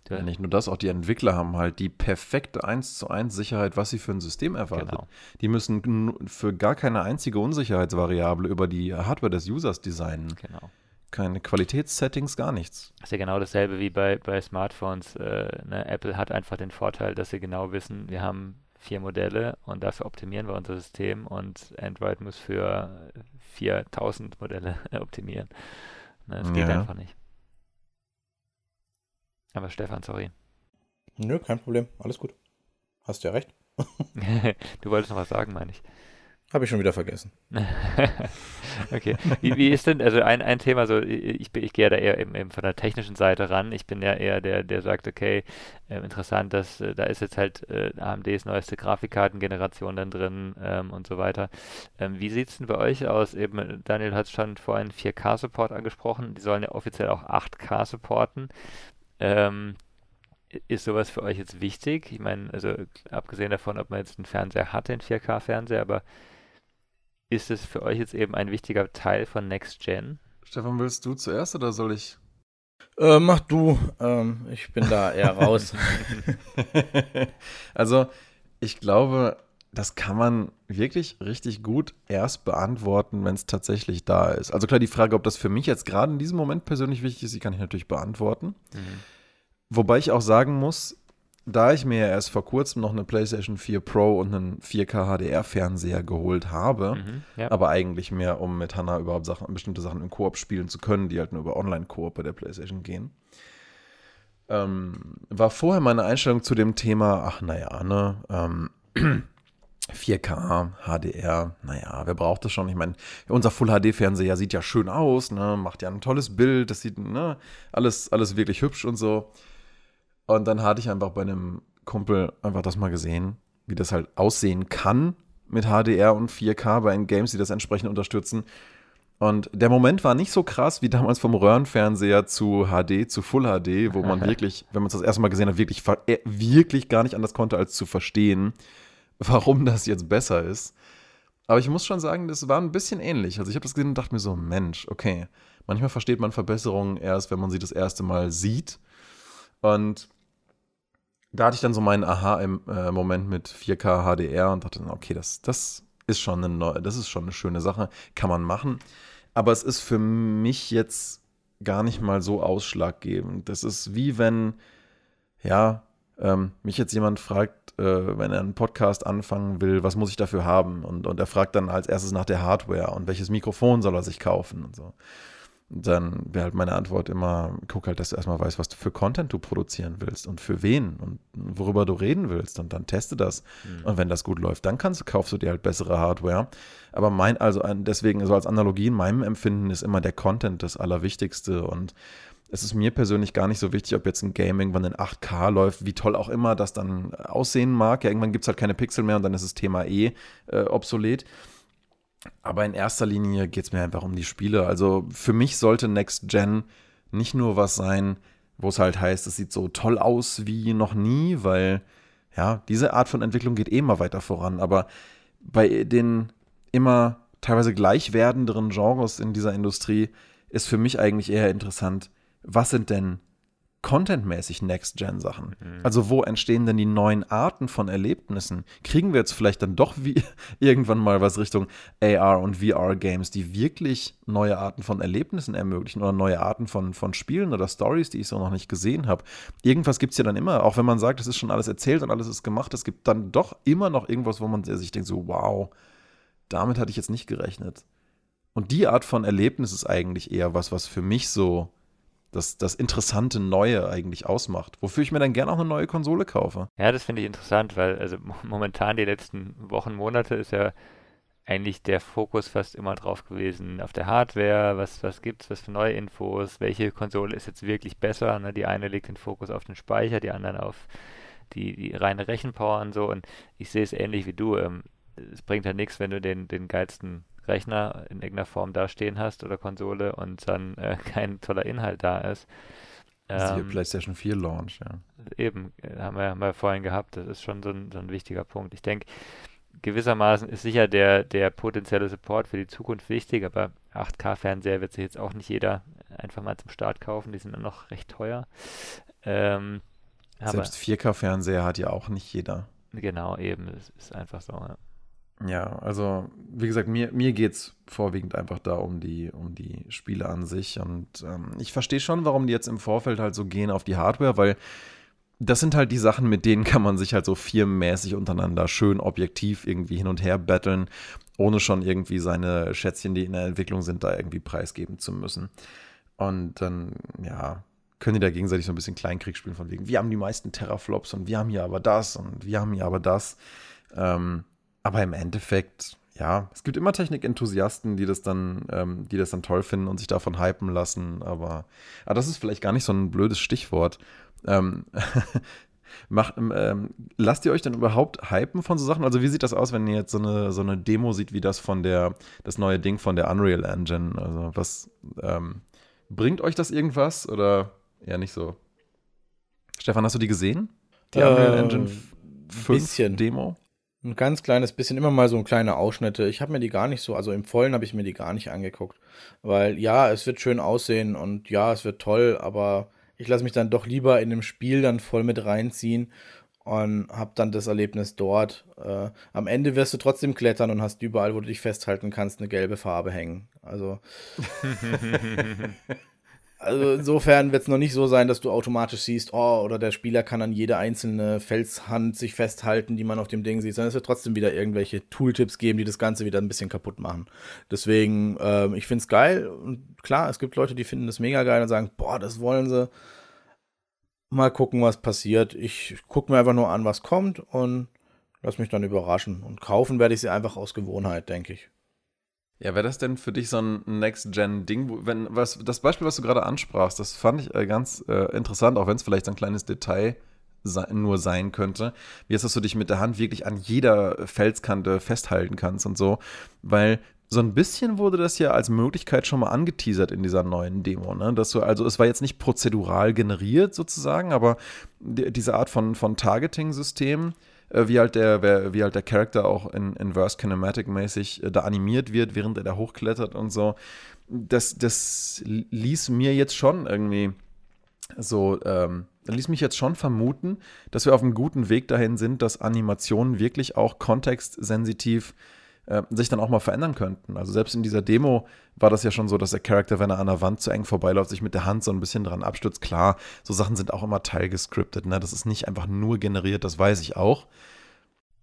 ja, nicht nur das, auch die Entwickler haben halt die perfekte 1 zu 1 Sicherheit, was sie für ein System erwartet. Genau. Die müssen für gar keine einzige Unsicherheitsvariable über die Hardware des Users designen. Genau. Keine Qualitätssettings, gar nichts. Das ist ja genau dasselbe wie bei, bei Smartphones. Äh, ne? Apple hat einfach den Vorteil, dass sie genau wissen, wir haben vier Modelle und dafür optimieren wir unser System und Android muss für 4000 Modelle optimieren. Ne, das geht ja. einfach nicht. Aber Stefan, sorry. Nö, kein Problem. Alles gut. Hast ja recht. du wolltest noch was sagen, meine ich. Habe ich schon wieder vergessen. okay. Wie, wie, ist denn, also ein, ein Thema, so ich, ich gehe da eher eben, eben, von der technischen Seite ran. Ich bin ja eher der, der sagt, okay, äh, interessant, dass äh, da ist jetzt halt äh, AMDs neueste Grafikkartengeneration dann drin ähm, und so weiter. Ähm, wie sieht es denn bei euch aus? Eben, Daniel hat schon vorhin 4K-Support angesprochen. Die sollen ja offiziell auch 8K supporten. Ähm, ist sowas für euch jetzt wichtig? Ich meine, also abgesehen davon, ob man jetzt einen Fernseher hat, den 4K-Fernseher, aber ist es für euch jetzt eben ein wichtiger Teil von Next Gen? Stefan, willst du zuerst oder soll ich? Äh, mach du. Ähm, ich bin da eher raus. also, ich glaube, das kann man wirklich richtig gut erst beantworten, wenn es tatsächlich da ist. Also klar, die Frage, ob das für mich jetzt gerade in diesem Moment persönlich wichtig ist, die kann ich natürlich beantworten. Mhm. Wobei ich auch sagen muss, da ich mir ja erst vor kurzem noch eine PlayStation 4 Pro und einen 4K HDR-Fernseher geholt habe, mhm, ja. aber eigentlich mehr, um mit Hannah überhaupt Sachen, bestimmte Sachen im Koop spielen zu können, die halt nur über Online-Koop bei der PlayStation gehen, ähm, war vorher meine Einstellung zu dem Thema, ach naja, ne, ähm, 4K, HDR, naja, wer braucht das schon? Ich meine, unser Full-HD-Fernseher sieht ja schön aus, ne, macht ja ein tolles Bild, das sieht, ne, alles, alles wirklich hübsch und so. Und dann hatte ich einfach bei einem Kumpel einfach das mal gesehen, wie das halt aussehen kann mit HDR und 4K bei den Games, die das entsprechend unterstützen. Und der Moment war nicht so krass wie damals vom Röhrenfernseher zu HD, zu Full HD, wo man wirklich, wenn man es das erste Mal gesehen hat, wirklich, äh, wirklich gar nicht anders konnte, als zu verstehen, warum das jetzt besser ist. Aber ich muss schon sagen, das war ein bisschen ähnlich. Also ich habe das gesehen und dachte mir so, Mensch, okay, manchmal versteht man Verbesserungen erst, wenn man sie das erste Mal sieht. Und da hatte ich dann so meinen Aha-Moment mit 4K HDR und dachte, okay, das, das ist schon eine neue, das ist schon eine schöne Sache, kann man machen. Aber es ist für mich jetzt gar nicht mal so ausschlaggebend. Das ist wie wenn, ja, ähm, mich jetzt jemand fragt, äh, wenn er einen Podcast anfangen will, was muss ich dafür haben? Und, und er fragt dann als erstes nach der Hardware und welches Mikrofon soll er sich kaufen und so dann wäre halt meine Antwort immer, guck halt, dass du erstmal weißt, was du für Content du produzieren willst und für wen und worüber du reden willst und dann teste das. Mhm. Und wenn das gut läuft, dann kannst, kaufst du dir halt bessere Hardware. Aber mein, also deswegen, so als Analogie in meinem Empfinden ist immer der Content das Allerwichtigste und es ist mir persönlich gar nicht so wichtig, ob jetzt ein Game irgendwann in 8K läuft, wie toll auch immer das dann aussehen mag. Ja, irgendwann gibt es halt keine Pixel mehr und dann ist das Thema eh äh, obsolet. Aber in erster Linie geht es mir einfach um die Spiele. Also für mich sollte Next Gen nicht nur was sein, wo es halt heißt, es sieht so toll aus wie noch nie, weil ja, diese Art von Entwicklung geht eh immer weiter voran. Aber bei den immer teilweise gleich werdenderen Genres in dieser Industrie ist für mich eigentlich eher interessant, was sind denn contentmäßig Next-Gen-Sachen. Mhm. Also wo entstehen denn die neuen Arten von Erlebnissen? Kriegen wir jetzt vielleicht dann doch wie irgendwann mal was Richtung AR und VR-Games, die wirklich neue Arten von Erlebnissen ermöglichen oder neue Arten von, von Spielen oder Stories, die ich so noch nicht gesehen habe? Irgendwas gibt es ja dann immer, auch wenn man sagt, es ist schon alles erzählt und alles ist gemacht, es gibt dann doch immer noch irgendwas, wo man sich denkt, so wow, damit hatte ich jetzt nicht gerechnet. Und die Art von Erlebnis ist eigentlich eher was, was für mich so das, das interessante Neue eigentlich ausmacht. Wofür ich mir dann gerne auch eine neue Konsole kaufe. Ja, das finde ich interessant, weil also momentan die letzten Wochen, Monate ist ja eigentlich der Fokus fast immer drauf gewesen auf der Hardware, was, was es, was für neue Infos, welche Konsole ist jetzt wirklich besser. Ne? Die eine legt den Fokus auf den Speicher, die anderen auf die, die reine Rechenpower und so. Und ich sehe es ähnlich wie du. Ähm, es bringt halt nichts, wenn du den, den geilsten Rechner in irgendeiner Form dastehen hast oder Konsole und dann äh, kein toller Inhalt da ist. Ähm, die PlayStation 4 Launch, ja. Eben, äh, haben wir, haben wir vorhin gehabt. Das ist schon so ein, so ein wichtiger Punkt. Ich denke, gewissermaßen ist sicher der, der potenzielle Support für die Zukunft wichtig, aber 8K-Fernseher wird sich jetzt auch nicht jeder einfach mal zum Start kaufen. Die sind dann noch recht teuer. Ähm, Selbst 4K-Fernseher hat ja auch nicht jeder. Genau, eben. Das ist einfach so. Ja. Ja, also wie gesagt, mir, mir geht es vorwiegend einfach da um die, um die Spiele an sich. Und ähm, ich verstehe schon, warum die jetzt im Vorfeld halt so gehen auf die Hardware, weil das sind halt die Sachen, mit denen kann man sich halt so firmenmäßig untereinander schön objektiv irgendwie hin und her battlen, ohne schon irgendwie seine Schätzchen, die in der Entwicklung sind, da irgendwie preisgeben zu müssen. Und dann, ja, können die da gegenseitig so ein bisschen Kleinkrieg spielen, von wegen, wir haben die meisten Terraflops und wir haben hier aber das und wir haben hier aber das. Ähm, aber im Endeffekt, ja, es gibt immer Technikenthusiasten, die das dann, ähm, die das dann toll finden und sich davon hypen lassen, aber, aber das ist vielleicht gar nicht so ein blödes Stichwort. Ähm, macht, ähm, lasst ihr euch denn überhaupt hypen von so Sachen? Also wie sieht das aus, wenn ihr jetzt so eine, so eine Demo sieht, wie das von der, das neue Ding von der Unreal Engine? Also was, ähm, bringt euch das irgendwas oder eher nicht so? Stefan, hast du die gesehen? Die Unreal Engine 5 bisschen. Demo? Ein ganz kleines bisschen, immer mal so kleine Ausschnitte. Ich habe mir die gar nicht so, also im Vollen habe ich mir die gar nicht angeguckt. Weil ja, es wird schön aussehen und ja, es wird toll, aber ich lasse mich dann doch lieber in dem Spiel dann voll mit reinziehen und habe dann das Erlebnis dort. Äh, am Ende wirst du trotzdem klettern und hast überall, wo du dich festhalten kannst, eine gelbe Farbe hängen. Also Also insofern wird es noch nicht so sein, dass du automatisch siehst, oh, oder der Spieler kann an jede einzelne Felshand sich festhalten, die man auf dem Ding sieht, sondern es wird trotzdem wieder irgendwelche Tooltips geben, die das Ganze wieder ein bisschen kaputt machen. Deswegen, ähm, ich finde es geil und klar, es gibt Leute, die finden das mega geil und sagen, boah, das wollen sie. Mal gucken, was passiert. Ich gucke mir einfach nur an, was kommt und lass mich dann überraschen. Und kaufen werde ich sie einfach aus Gewohnheit, denke ich. Ja, wäre das denn für dich so ein Next-Gen-Ding? Wenn, was, das Beispiel, was du gerade ansprachst, das fand ich äh, ganz äh, interessant, auch wenn es vielleicht ein kleines Detail se nur sein könnte. Wie ist das, dass du dich mit der Hand wirklich an jeder Felskante festhalten kannst und so? Weil so ein bisschen wurde das ja als Möglichkeit schon mal angeteasert in dieser neuen Demo, ne? Dass du, also es war jetzt nicht prozedural generiert sozusagen, aber die, diese Art von, von Targeting-System, wie halt der, wie halt der Charakter auch in Inverse Kinematic mäßig äh, da animiert wird, während er da hochklettert und so. Das, das ließ mir jetzt schon irgendwie so, ähm, ließ mich jetzt schon vermuten, dass wir auf einem guten Weg dahin sind, dass Animationen wirklich auch kontextsensitiv äh, sich dann auch mal verändern könnten. Also selbst in dieser Demo war das ja schon so, dass der Charakter, wenn er an der Wand zu eng vorbeiläuft, sich mit der Hand so ein bisschen dran abstürzt. Klar, so Sachen sind auch immer teilgescriptet. Ne? Das ist nicht einfach nur generiert, das weiß ich auch.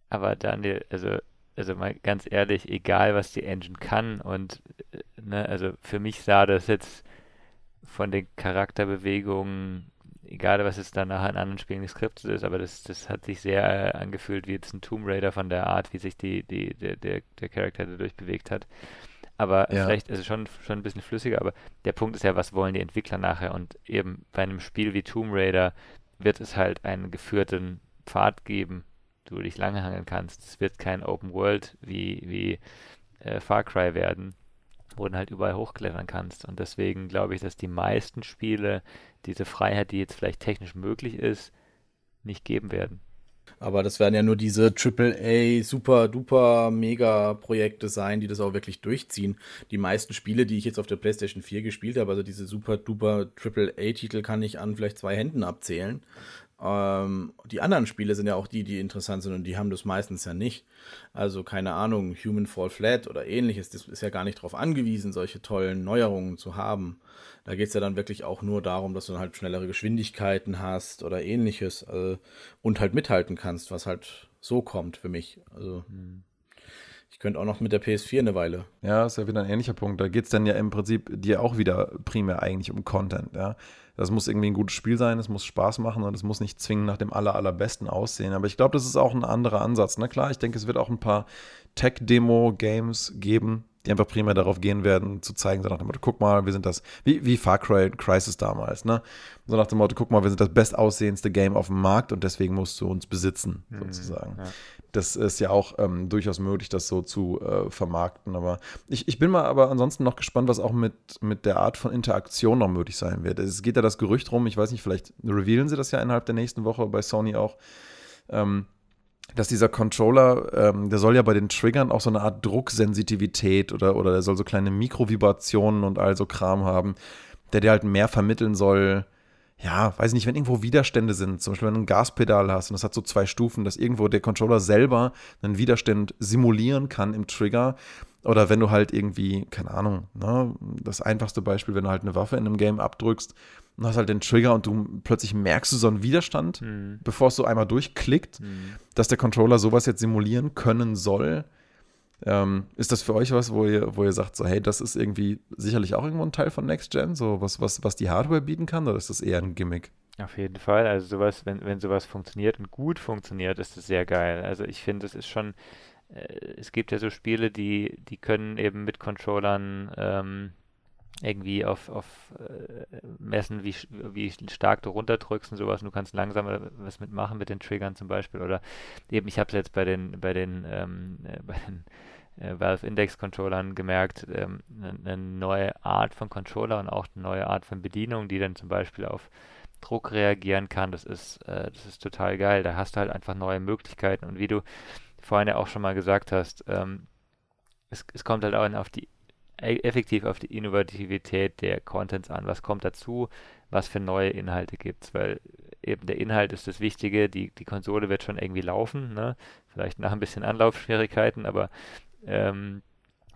Aber Daniel, also, also mal ganz ehrlich, egal was die Engine kann und äh, ne, also für mich sah das jetzt von den Charakterbewegungen egal was es dann nachher in anderen Spielen geskriptet ist, aber das, das hat sich sehr äh, angefühlt wie jetzt ein Tomb Raider von der Art, wie sich die, die, der, der, der Charakter dadurch bewegt hat. Aber ja. vielleicht ist es schon, schon ein bisschen flüssiger, aber der Punkt ist ja, was wollen die Entwickler nachher? Und eben bei einem Spiel wie Tomb Raider wird es halt einen geführten Pfad geben, wo du dich lange hangeln kannst. Es wird kein Open World wie, wie äh, Far Cry werden, wo du halt überall hochklettern kannst. Und deswegen glaube ich, dass die meisten Spiele diese Freiheit, die jetzt vielleicht technisch möglich ist, nicht geben werden. Aber das werden ja nur diese AAA, super, duper, mega Projekte sein, die das auch wirklich durchziehen. Die meisten Spiele, die ich jetzt auf der PlayStation 4 gespielt habe, also diese super, duper AAA-Titel, kann ich an vielleicht zwei Händen abzählen. Ähm, die anderen Spiele sind ja auch die, die interessant sind und die haben das meistens ja nicht. Also keine Ahnung, Human Fall Flat oder ähnliches, das ist ja gar nicht darauf angewiesen, solche tollen Neuerungen zu haben. Da geht es ja dann wirklich auch nur darum, dass du halt schnellere Geschwindigkeiten hast oder ähnliches äh, und halt mithalten kannst, was halt so kommt für mich. Also. Hm. Ich könnte auch noch mit der PS4 eine Weile. Ja, ist ja wieder ein ähnlicher Punkt. Da geht es dann ja im Prinzip dir auch wieder primär eigentlich um Content, ja. Das muss irgendwie ein gutes Spiel sein, es muss Spaß machen und es muss nicht zwingend nach dem aller, allerbesten aussehen. Aber ich glaube, das ist auch ein anderer Ansatz. Na klar, ich denke, es wird auch ein paar Tech-Demo-Games geben, die einfach primär darauf gehen werden, zu zeigen, so nach dem Motto, guck mal, wir sind das, wie, wie Far Cry Crisis damals, ne? So nach dem Motto, guck mal, wir sind das bestaussehendste Game auf dem Markt und deswegen musst du uns besitzen, mhm, sozusagen. Ja. Das ist ja auch ähm, durchaus möglich, das so zu äh, vermarkten. Aber ich, ich bin mal aber ansonsten noch gespannt, was auch mit, mit der Art von Interaktion noch möglich sein wird. Es geht ja das Gerücht rum, ich weiß nicht, vielleicht revealen sie das ja innerhalb der nächsten Woche bei Sony auch. Ähm, dass dieser Controller, ähm, der soll ja bei den Triggern auch so eine Art Drucksensitivität oder, oder der soll so kleine Mikrovibrationen und all so Kram haben, der dir halt mehr vermitteln soll. Ja, weiß nicht, wenn irgendwo Widerstände sind, zum Beispiel wenn du ein Gaspedal hast und das hat so zwei Stufen, dass irgendwo der Controller selber einen Widerstand simulieren kann im Trigger. Oder wenn du halt irgendwie, keine Ahnung, ne, das einfachste Beispiel, wenn du halt eine Waffe in einem Game abdrückst und hast halt den Trigger und du plötzlich merkst du so einen Widerstand, mhm. bevor es so einmal durchklickt, mhm. dass der Controller sowas jetzt simulieren können soll. Ähm, ist das für euch was, wo ihr, wo ihr sagt, so, hey, das ist irgendwie sicherlich auch irgendwo ein Teil von Next Gen, so was, was, was die Hardware bieten kann, oder ist das eher ein Gimmick? Auf jeden Fall. Also sowas, wenn, wenn sowas funktioniert und gut funktioniert, ist das sehr geil. Also ich finde, es ist schon äh, es gibt ja so Spiele, die, die können eben mit Controllern ähm, irgendwie auf, auf äh, messen, wie, wie stark du runterdrückst und sowas. Und du kannst langsamer was mitmachen mit den Triggern zum Beispiel. Oder eben, ich habe es jetzt bei den, bei den, ähm, äh, bei den äh, Valve Index Controllern gemerkt, ähm, eine, eine neue Art von Controller und auch eine neue Art von Bedienung, die dann zum Beispiel auf Druck reagieren kann. Das ist, äh, das ist total geil. Da hast du halt einfach neue Möglichkeiten. Und wie du vorhin ja auch schon mal gesagt hast, ähm, es, es kommt halt auch auf die effektiv auf die Innovativität der Contents an. Was kommt dazu? Was für neue Inhalte gibt es? Weil eben der Inhalt ist das Wichtige. Die, die Konsole wird schon irgendwie laufen. Ne? Vielleicht nach ein bisschen Anlaufschwierigkeiten, aber ähm,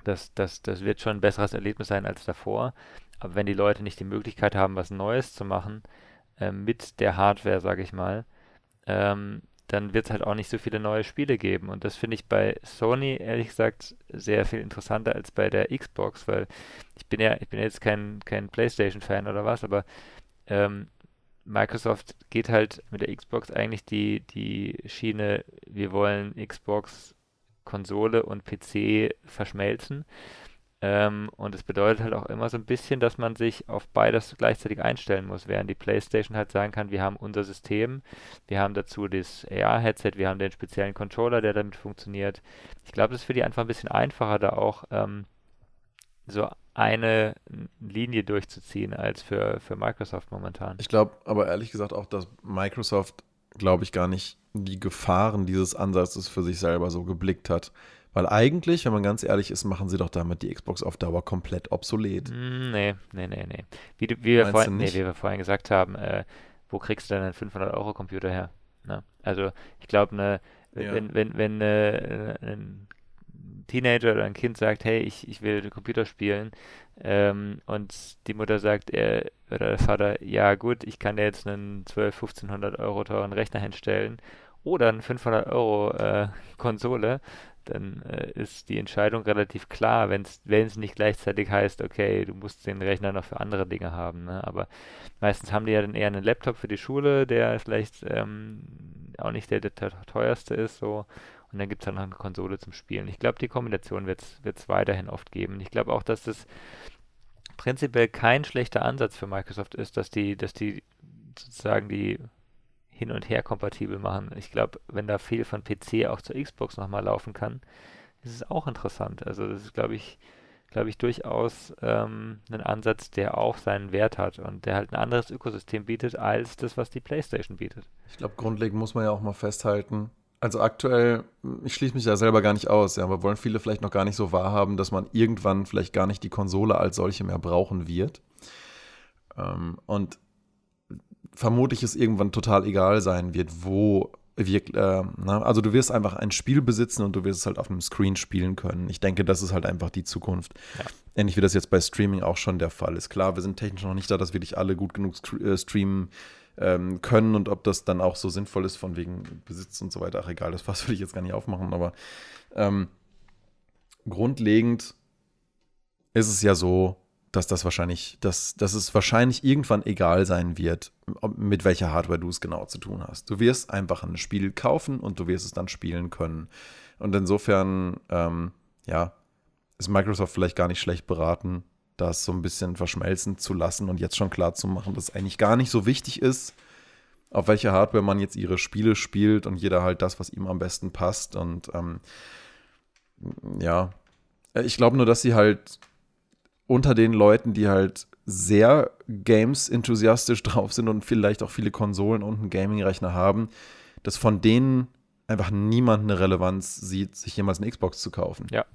das, das, das wird schon ein besseres Erlebnis sein als davor. Aber wenn die Leute nicht die Möglichkeit haben, was Neues zu machen, äh, mit der Hardware, sage ich mal, ähm, dann wird es halt auch nicht so viele neue Spiele geben. Und das finde ich bei Sony, ehrlich gesagt, sehr viel interessanter als bei der Xbox, weil ich bin ja, ich bin jetzt kein, kein PlayStation-Fan oder was, aber ähm, Microsoft geht halt mit der Xbox eigentlich die, die Schiene, wir wollen Xbox Konsole und PC verschmelzen. Ähm, und es bedeutet halt auch immer so ein bisschen, dass man sich auf beides gleichzeitig einstellen muss, während die PlayStation halt sagen kann, wir haben unser System, wir haben dazu das AR-Headset, wir haben den speziellen Controller, der damit funktioniert. Ich glaube, das ist für die einfach ein bisschen einfacher, da auch ähm, so eine Linie durchzuziehen als für, für Microsoft momentan. Ich glaube aber ehrlich gesagt auch, dass Microsoft, glaube ich, gar nicht die Gefahren dieses Ansatzes für sich selber so geblickt hat. Weil eigentlich, wenn man ganz ehrlich ist, machen sie doch damit die Xbox auf Dauer komplett obsolet. Mm, nee, nee, nee, nee. Wie, wie, wir, vorhin, nee, wie wir vorhin gesagt haben, äh, wo kriegst du denn einen 500-Euro-Computer her? Na, ne? also ich glaube, ne, ja. wenn, wenn, wenn äh, ein Teenager oder ein Kind sagt, hey, ich, ich will Computer spielen ähm, und die Mutter sagt, er, oder der Vater, ja gut, ich kann dir jetzt einen 12, 1500 Euro teuren Rechner hinstellen oder eine 500 Euro äh, Konsole, dann äh, ist die Entscheidung relativ klar, wenn es nicht gleichzeitig heißt, okay, du musst den Rechner noch für andere Dinge haben. Ne? Aber meistens haben die ja dann eher einen Laptop für die Schule, der vielleicht ähm, auch nicht der, der, teuerste ist, so. Und dann gibt es dann noch eine Konsole zum Spielen. Ich glaube, die Kombination wird es weiterhin oft geben. Ich glaube auch, dass das prinzipiell kein schlechter Ansatz für Microsoft ist, dass die, dass die sozusagen die hin und her kompatibel machen. Ich glaube, wenn da viel von PC auch zur Xbox nochmal laufen kann, ist es auch interessant. Also das ist, glaube ich, glaube ich, durchaus ähm, ein Ansatz, der auch seinen Wert hat und der halt ein anderes Ökosystem bietet als das, was die PlayStation bietet. Ich glaube, grundlegend muss man ja auch mal festhalten. Also aktuell, ich schließe mich ja selber gar nicht aus, ja, aber wollen viele vielleicht noch gar nicht so wahrhaben, dass man irgendwann vielleicht gar nicht die Konsole als solche mehr brauchen wird. Ähm, und vermutlich es irgendwann total egal sein wird, wo wir, äh, na, also du wirst einfach ein Spiel besitzen und du wirst es halt auf einem Screen spielen können. Ich denke, das ist halt einfach die Zukunft. Ja. Ähnlich wie das jetzt bei Streaming auch schon der Fall ist. Klar, wir sind technisch noch nicht da, dass wirklich alle gut genug äh, streamen ähm, können und ob das dann auch so sinnvoll ist von wegen Besitz und so weiter. Ach egal, das Fass will ich jetzt gar nicht aufmachen, aber ähm, grundlegend ist es ja so, dass das wahrscheinlich, dass, dass es wahrscheinlich irgendwann egal sein wird, mit welcher Hardware du es genau zu tun hast. Du wirst einfach ein Spiel kaufen und du wirst es dann spielen können. Und insofern, ähm, ja, ist Microsoft vielleicht gar nicht schlecht beraten, das so ein bisschen verschmelzen zu lassen und jetzt schon klar zu machen, dass es eigentlich gar nicht so wichtig ist, auf welcher Hardware man jetzt ihre Spiele spielt und jeder halt das, was ihm am besten passt. Und ähm, ja, ich glaube nur, dass sie halt unter den Leuten, die halt sehr Games-enthusiastisch drauf sind und vielleicht auch viele Konsolen und einen Gaming-Rechner haben, dass von denen einfach niemand eine Relevanz sieht, sich jemals eine Xbox zu kaufen. Ja,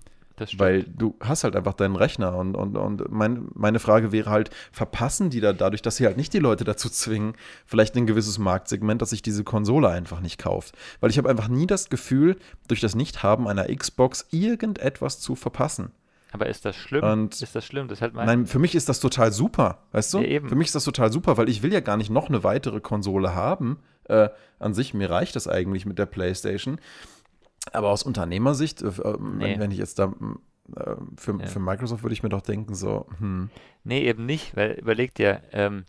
das stimmt. Weil du hast halt einfach deinen Rechner und, und, und mein, meine Frage wäre halt, verpassen die da dadurch, dass sie halt nicht die Leute dazu zwingen, vielleicht ein gewisses Marktsegment, dass sich diese Konsole einfach nicht kauft? Weil ich habe einfach nie das Gefühl, durch das Nichthaben einer Xbox irgendetwas zu verpassen. Aber ist das schlimm? Und ist das schlimm? Das halt nein, für mich ist das total super, weißt du? Ja. Für mich ist das total super, weil ich will ja gar nicht noch eine weitere Konsole haben. Äh, an sich, mir reicht das eigentlich mit der PlayStation. Aber aus Unternehmersicht, äh, äh nee. wenn, wenn, ich jetzt da äh, für, ja. für Microsoft würde ich mir doch denken, so, hm. Nee, eben nicht, weil überleg dir, ähm,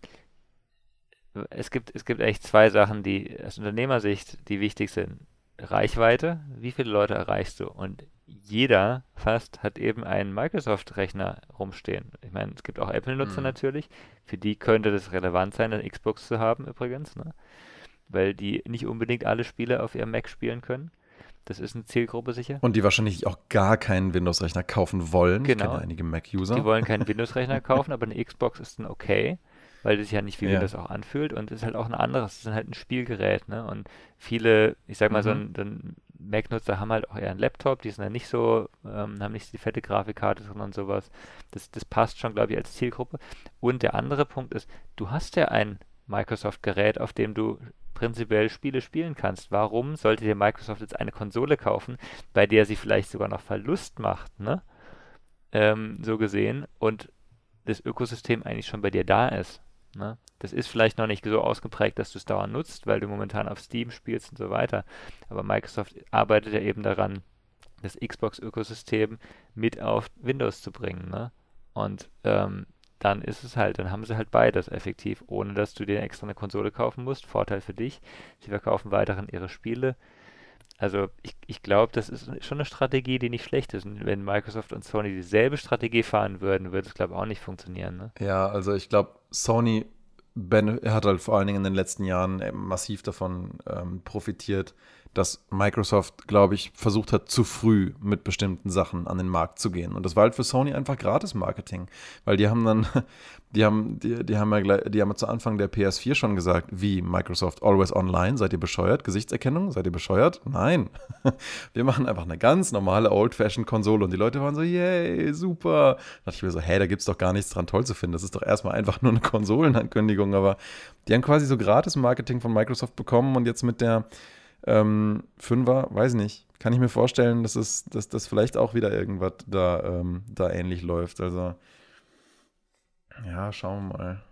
es gibt, es gibt echt zwei Sachen, die aus Unternehmersicht, die wichtig sind. Reichweite, wie viele Leute erreichst du? Und jeder fast hat eben einen Microsoft-Rechner rumstehen. Ich meine, es gibt auch Apple-Nutzer mhm. natürlich. Für die könnte das relevant sein, eine Xbox zu haben übrigens, ne? weil die nicht unbedingt alle Spiele auf ihrem Mac spielen können. Das ist eine Zielgruppe sicher. Und die wahrscheinlich auch gar keinen Windows-Rechner kaufen wollen. Genau. Ich kenne einige Mac-User. Die wollen keinen Windows-Rechner kaufen, aber eine Xbox ist dann okay weil das sich ja nicht wie ja. Windows auch anfühlt und es ist halt auch ein anderes, es ist halt ein Spielgerät, ne? Und viele, ich sag mal, mhm. so ein, so ein Mac-Nutzer haben halt auch eher einen Laptop, die sind dann nicht so, ähm, haben nicht die fette Grafikkarte, sondern sowas. Das, das passt schon, glaube ich, als Zielgruppe. Und der andere Punkt ist, du hast ja ein Microsoft-Gerät, auf dem du prinzipiell Spiele spielen kannst. Warum sollte dir Microsoft jetzt eine Konsole kaufen, bei der sie vielleicht sogar noch Verlust macht, ne? Ähm, so gesehen, und das Ökosystem eigentlich schon bei dir da ist. Ne? Das ist vielleicht noch nicht so ausgeprägt, dass du es dauernd nutzt, weil du momentan auf Steam spielst und so weiter. Aber Microsoft arbeitet ja eben daran, das Xbox-Ökosystem mit auf Windows zu bringen. Ne? Und ähm, dann ist es halt, dann haben sie halt beides effektiv, ohne dass du dir extra eine Konsole kaufen musst. Vorteil für dich. Sie verkaufen weiterhin ihre Spiele. Also ich, ich glaube, das ist schon eine Strategie, die nicht schlecht ist. Und wenn Microsoft und Sony dieselbe Strategie fahren würden, würde es, glaube ich, auch nicht funktionieren. Ne? Ja, also ich glaube, Sony hat halt vor allen Dingen in den letzten Jahren massiv davon ähm, profitiert, dass Microsoft, glaube ich, versucht hat, zu früh mit bestimmten Sachen an den Markt zu gehen. Und das war halt für Sony einfach Gratis-Marketing, weil die haben dann, die haben, die, die haben ja gleich, die haben ja zu Anfang der PS4 schon gesagt, wie Microsoft Always Online, seid ihr bescheuert? Gesichtserkennung, seid ihr bescheuert? Nein. Wir machen einfach eine ganz normale Old-Fashioned-Konsole und die Leute waren so, yay, super. Da dachte ich mir so, hey, da gibt es doch gar nichts dran toll zu finden. Das ist doch erstmal einfach nur eine Konsolenankündigung, aber die haben quasi so Gratis-Marketing von Microsoft bekommen und jetzt mit der ähm, Fünfer, weiß nicht. Kann ich mir vorstellen, dass es, dass das vielleicht auch wieder irgendwas da, ähm, da ähnlich läuft. Also, ja, schauen wir mal.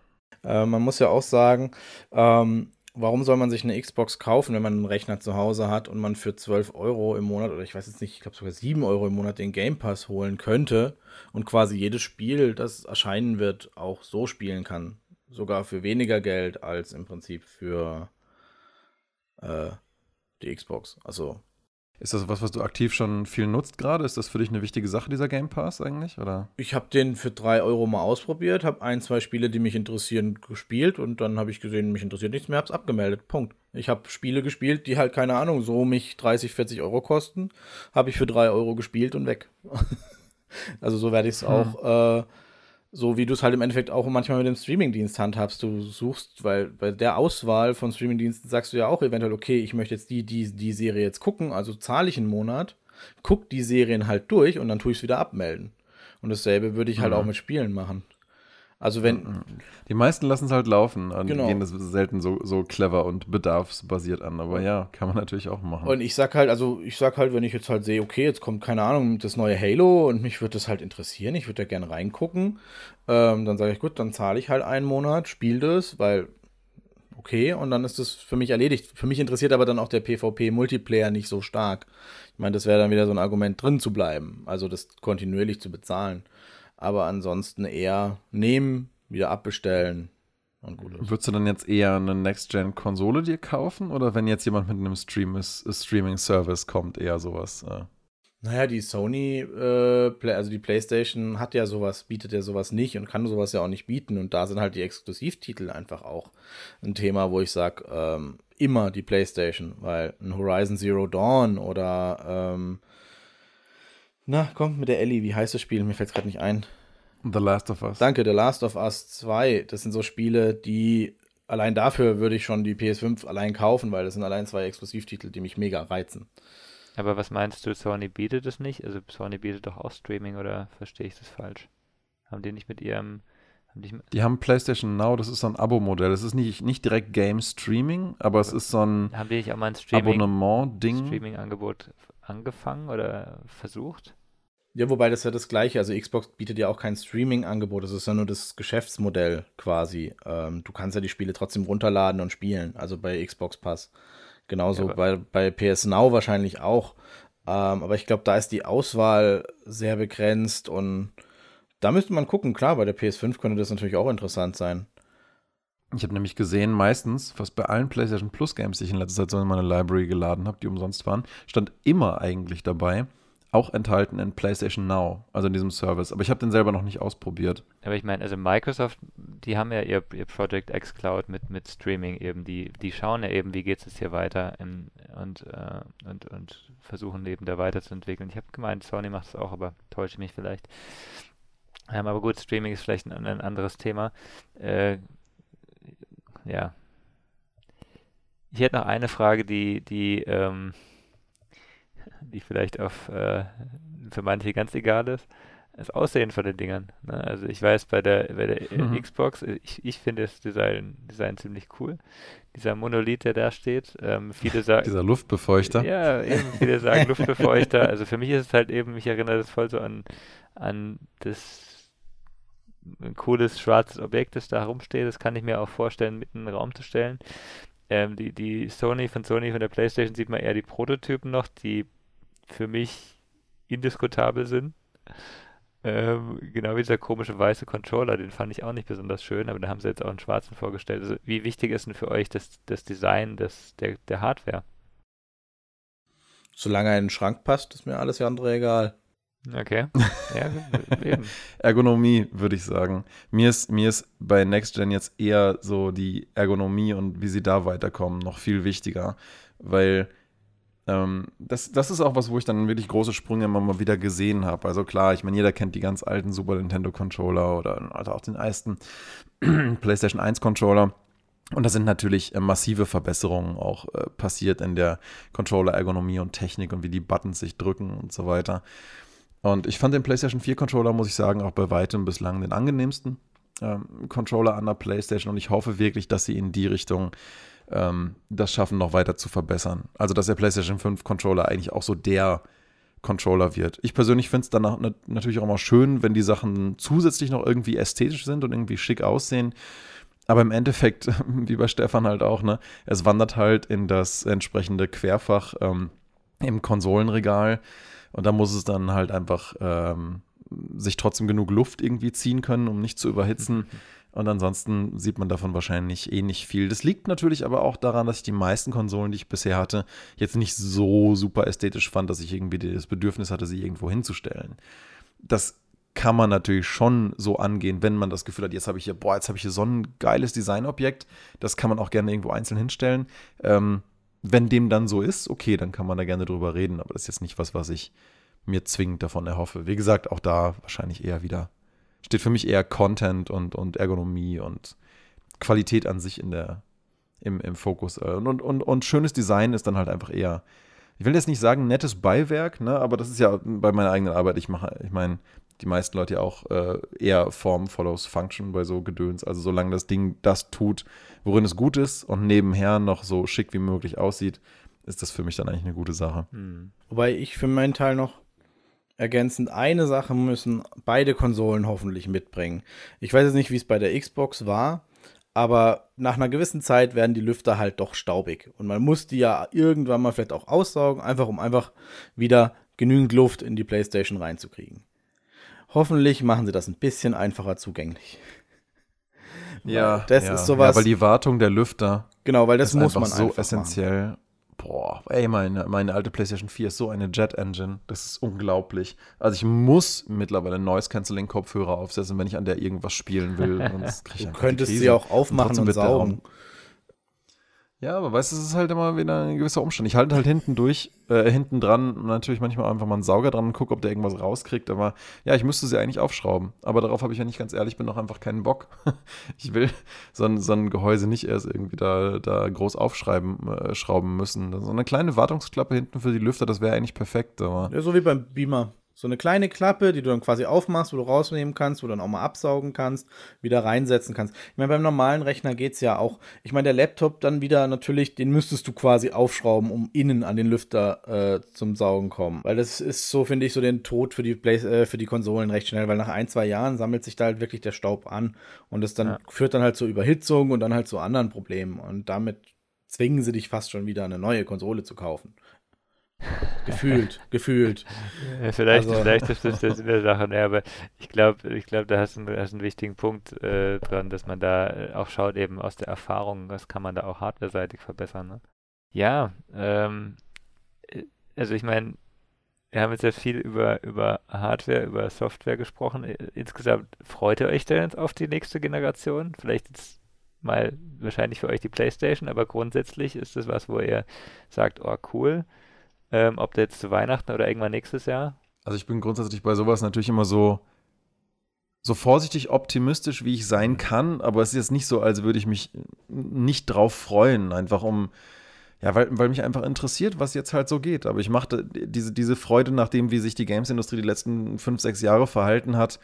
Äh, man muss ja auch sagen, ähm, warum soll man sich eine Xbox kaufen, wenn man einen Rechner zu Hause hat und man für 12 Euro im Monat oder ich weiß jetzt nicht, ich glaube sogar 7 Euro im Monat den Game Pass holen könnte und quasi jedes Spiel, das erscheinen wird, auch so spielen kann. Sogar für weniger Geld als im Prinzip für äh, die Xbox. Also. Ist das was, was du aktiv schon viel nutzt gerade? Ist das für dich eine wichtige Sache, dieser Game Pass eigentlich? Oder? Ich habe den für drei Euro mal ausprobiert, habe ein, zwei Spiele, die mich interessieren, gespielt und dann habe ich gesehen, mich interessiert nichts mehr, habe es abgemeldet. Punkt. Ich habe Spiele gespielt, die halt, keine Ahnung, so mich 30, 40 Euro kosten, habe ich für drei Euro gespielt und weg. also so werde ich es hm. auch. Äh, so wie du es halt im Endeffekt auch manchmal mit dem Streamingdienst handhabst. Du suchst, weil bei der Auswahl von Streamingdiensten sagst du ja auch eventuell, okay, ich möchte jetzt die, die, die Serie jetzt gucken, also zahle ich einen Monat, guck die Serien halt durch und dann tue ich es wieder abmelden. Und dasselbe würde ich halt mhm. auch mit Spielen machen. Also wenn. Die meisten lassen es halt laufen und genau. gehen das selten so, so clever und bedarfsbasiert an. Aber ja, kann man natürlich auch machen. Und ich sag halt, also ich sag halt, wenn ich jetzt halt sehe, okay, jetzt kommt, keine Ahnung, das neue Halo und mich würde das halt interessieren, ich würde da gerne reingucken, ähm, dann sage ich, gut, dann zahle ich halt einen Monat, spiele das, weil okay, und dann ist das für mich erledigt. Für mich interessiert aber dann auch der PvP-Multiplayer nicht so stark. Ich meine, das wäre dann wieder so ein Argument drin zu bleiben, also das kontinuierlich zu bezahlen aber ansonsten eher nehmen, wieder abbestellen und gut ist. Würdest du dann jetzt eher eine Next-Gen-Konsole dir kaufen oder wenn jetzt jemand mit einem Stream Streaming-Service kommt, eher sowas? Äh? Naja, die Sony, äh, also die PlayStation hat ja sowas, bietet ja sowas nicht und kann sowas ja auch nicht bieten. Und da sind halt die Exklusivtitel einfach auch ein Thema, wo ich sage, ähm, immer die PlayStation, weil ein Horizon Zero Dawn oder ähm, na, komm, mit der Ellie, wie heißt das Spiel? Mir fällt es gerade nicht ein. The Last of Us. Danke, The Last of Us 2. Das sind so Spiele, die allein dafür würde ich schon die PS5 allein kaufen, weil das sind allein zwei Exklusivtitel, die mich mega reizen. Aber was meinst du, Sony bietet es nicht? Also Sony bietet doch auch Streaming oder verstehe ich das falsch? Haben die nicht mit ihrem haben die, die, haben PlayStation Now, das ist so ein Abo-Modell. Das ist nicht, nicht direkt Game Streaming, aber es ist so ein haben die nicht auch mal ein Streaming, Abonnement-Ding. Streaming-Angebot angefangen oder versucht? Ja, wobei das ja das Gleiche. Also Xbox bietet ja auch kein Streaming-Angebot. Das ist ja nur das Geschäftsmodell quasi. Ähm, du kannst ja die Spiele trotzdem runterladen und spielen. Also bei Xbox Pass. Genauso ja, bei, bei PS Now wahrscheinlich auch. Ähm, aber ich glaube, da ist die Auswahl sehr begrenzt und da müsste man gucken. Klar, bei der PS5 könnte das natürlich auch interessant sein. Ich habe nämlich gesehen, meistens, fast bei allen PlayStation Plus Games, die ich in letzter Zeit so in meine Library geladen habe, die umsonst waren, stand immer eigentlich dabei, auch enthalten in PlayStation Now, also in diesem Service. Aber ich habe den selber noch nicht ausprobiert. Aber ich meine, also Microsoft, die haben ja ihr, ihr Project X Cloud mit, mit Streaming eben. Die, die schauen ja eben, wie geht es hier weiter in, und, äh, und, und versuchen eben da weiterzuentwickeln. Ich habe gemeint, Sony macht es auch, aber täusche mich vielleicht. Ähm, aber gut, Streaming ist vielleicht ein, ein anderes Thema. Äh, ja. Ich hätte noch eine Frage, die, die, ähm, die vielleicht auf, äh, für manche ganz egal ist. Das Aussehen von den Dingern. Ne? Also ich weiß, bei der, bei der mhm. Xbox, ich, ich finde das Design, Design ziemlich cool. Dieser Monolith, der da steht. Ähm, viele sagen, Dieser Luftbefeuchter. Ja, eben, viele sagen Luftbefeuchter. Also für mich ist es halt eben, mich erinnert es voll so an, an das ein cooles schwarzes Objekt, das da herumsteht. Das kann ich mir auch vorstellen, mitten in den Raum zu stellen. Ähm, die, die Sony von Sony von der PlayStation sieht man eher die Prototypen noch, die für mich indiskutabel sind. Ähm, genau wie dieser komische weiße Controller, den fand ich auch nicht besonders schön, aber da haben sie jetzt auch einen schwarzen vorgestellt. Also, wie wichtig ist denn für euch das, das Design des, der, der Hardware? Solange er in den Schrank passt, ist mir alles andere egal. Okay. Ja. Ergonomie, würde ich sagen. Mir ist, mir ist bei Next Gen jetzt eher so die Ergonomie und wie sie da weiterkommen noch viel wichtiger, weil ähm, das, das ist auch was, wo ich dann wirklich große Sprünge immer mal wieder gesehen habe. Also klar, ich meine, jeder kennt die ganz alten Super Nintendo Controller oder also auch den ersten PlayStation 1 Controller. Und da sind natürlich äh, massive Verbesserungen auch äh, passiert in der Controller-Ergonomie und Technik und wie die Buttons sich drücken und so weiter. Und ich fand den PlayStation 4 Controller, muss ich sagen, auch bei weitem bislang den angenehmsten ähm, Controller an der PlayStation. Und ich hoffe wirklich, dass sie in die Richtung ähm, das schaffen, noch weiter zu verbessern. Also, dass der PlayStation 5 Controller eigentlich auch so der Controller wird. Ich persönlich finde es dann natürlich auch mal schön, wenn die Sachen zusätzlich noch irgendwie ästhetisch sind und irgendwie schick aussehen. Aber im Endeffekt, wie bei Stefan halt auch, ne, es wandert halt in das entsprechende Querfach ähm, im Konsolenregal. Und da muss es dann halt einfach ähm, sich trotzdem genug Luft irgendwie ziehen können, um nicht zu überhitzen. Und ansonsten sieht man davon wahrscheinlich eh nicht viel. Das liegt natürlich aber auch daran, dass ich die meisten Konsolen, die ich bisher hatte, jetzt nicht so super ästhetisch fand, dass ich irgendwie das Bedürfnis hatte, sie irgendwo hinzustellen. Das kann man natürlich schon so angehen, wenn man das Gefühl hat, jetzt habe ich hier, boah, jetzt habe ich hier so ein geiles Designobjekt. Das kann man auch gerne irgendwo einzeln hinstellen. Ähm, wenn dem dann so ist, okay, dann kann man da gerne drüber reden, aber das ist jetzt nicht was, was ich mir zwingend davon erhoffe. Wie gesagt, auch da wahrscheinlich eher wieder steht für mich eher Content und, und Ergonomie und Qualität an sich in der, im, im Fokus. Äh, und, und, und schönes Design ist dann halt einfach eher, ich will jetzt nicht sagen nettes Beiwerk, ne, aber das ist ja bei meiner eigenen Arbeit, ich mache, ich meine, die meisten Leute ja auch äh, eher Form follows Function bei so Gedöns. Also solange das Ding das tut, worin es gut ist und nebenher noch so schick wie möglich aussieht, ist das für mich dann eigentlich eine gute Sache. Hm. Wobei ich für meinen Teil noch ergänzend eine Sache müssen beide Konsolen hoffentlich mitbringen. Ich weiß jetzt nicht, wie es bei der Xbox war, aber nach einer gewissen Zeit werden die Lüfter halt doch staubig. Und man muss die ja irgendwann mal vielleicht auch aussaugen, einfach um einfach wieder genügend Luft in die PlayStation reinzukriegen. Hoffentlich machen sie das ein bisschen einfacher zugänglich. Ja, das ja, ist sowas. Ja, weil die Wartung der Lüfter. Genau, weil das muss man so essentiell. Machen. Boah, ey, meine, meine alte PlayStation 4 ist so eine Jet Engine. Das ist unglaublich. Also ich muss mittlerweile Noise Cancelling Kopfhörer aufsetzen, wenn ich an der irgendwas spielen will. du könntest sie auch aufmachen und, und saugen. Ja, aber weißt du, es ist halt immer wieder ein gewisser Umstand. Ich halte halt hinten durch, äh, hinten dran natürlich manchmal einfach mal einen Sauger dran und gucke, ob der irgendwas rauskriegt. Aber ja, ich müsste sie eigentlich aufschrauben. Aber darauf habe ich ja nicht ganz ehrlich, bin doch einfach keinen Bock. ich will so ein, so ein Gehäuse nicht erst irgendwie da, da groß aufschreiben, äh, schrauben müssen. So eine kleine Wartungsklappe hinten für die Lüfter, das wäre eigentlich perfekt. Aber ja, so wie beim Beamer. So eine kleine Klappe, die du dann quasi aufmachst, wo du rausnehmen kannst, wo du dann auch mal absaugen kannst, wieder reinsetzen kannst. Ich meine, beim normalen Rechner geht es ja auch. Ich meine, der Laptop dann wieder natürlich, den müsstest du quasi aufschrauben, um innen an den Lüfter äh, zum Saugen kommen. Weil das ist so, finde ich, so den Tod für die, Play äh, für die Konsolen recht schnell, weil nach ein, zwei Jahren sammelt sich da halt wirklich der Staub an und das dann ja. führt dann halt zur Überhitzung und dann halt zu anderen Problemen. Und damit zwingen sie dich fast schon wieder eine neue Konsole zu kaufen. Gefühlt, gefühlt. Ja, vielleicht, also. vielleicht ist das, das in der Sache, ne, aber ich glaube, ich glaube, da hast du einen, hast einen wichtigen Punkt äh, dran, dass man da äh, auch schaut, eben aus der Erfahrung, was kann man da auch hardware-seitig verbessern. Ne? Ja, ähm, äh, also ich meine, wir haben jetzt sehr viel über, über Hardware, über Software gesprochen. Insgesamt freut ihr euch denn auf die nächste Generation? Vielleicht jetzt mal wahrscheinlich für euch die PlayStation, aber grundsätzlich ist das was, wo ihr sagt, oh cool. Ähm, ob der jetzt zu Weihnachten oder irgendwann nächstes Jahr? Also ich bin grundsätzlich bei sowas natürlich immer so, so vorsichtig optimistisch, wie ich sein kann, aber es ist jetzt nicht so, als würde ich mich nicht drauf freuen, einfach um, ja, weil, weil mich einfach interessiert, was jetzt halt so geht. Aber ich machte diese, diese Freude, nachdem wie sich die Games-Industrie die letzten fünf, sechs Jahre verhalten hat,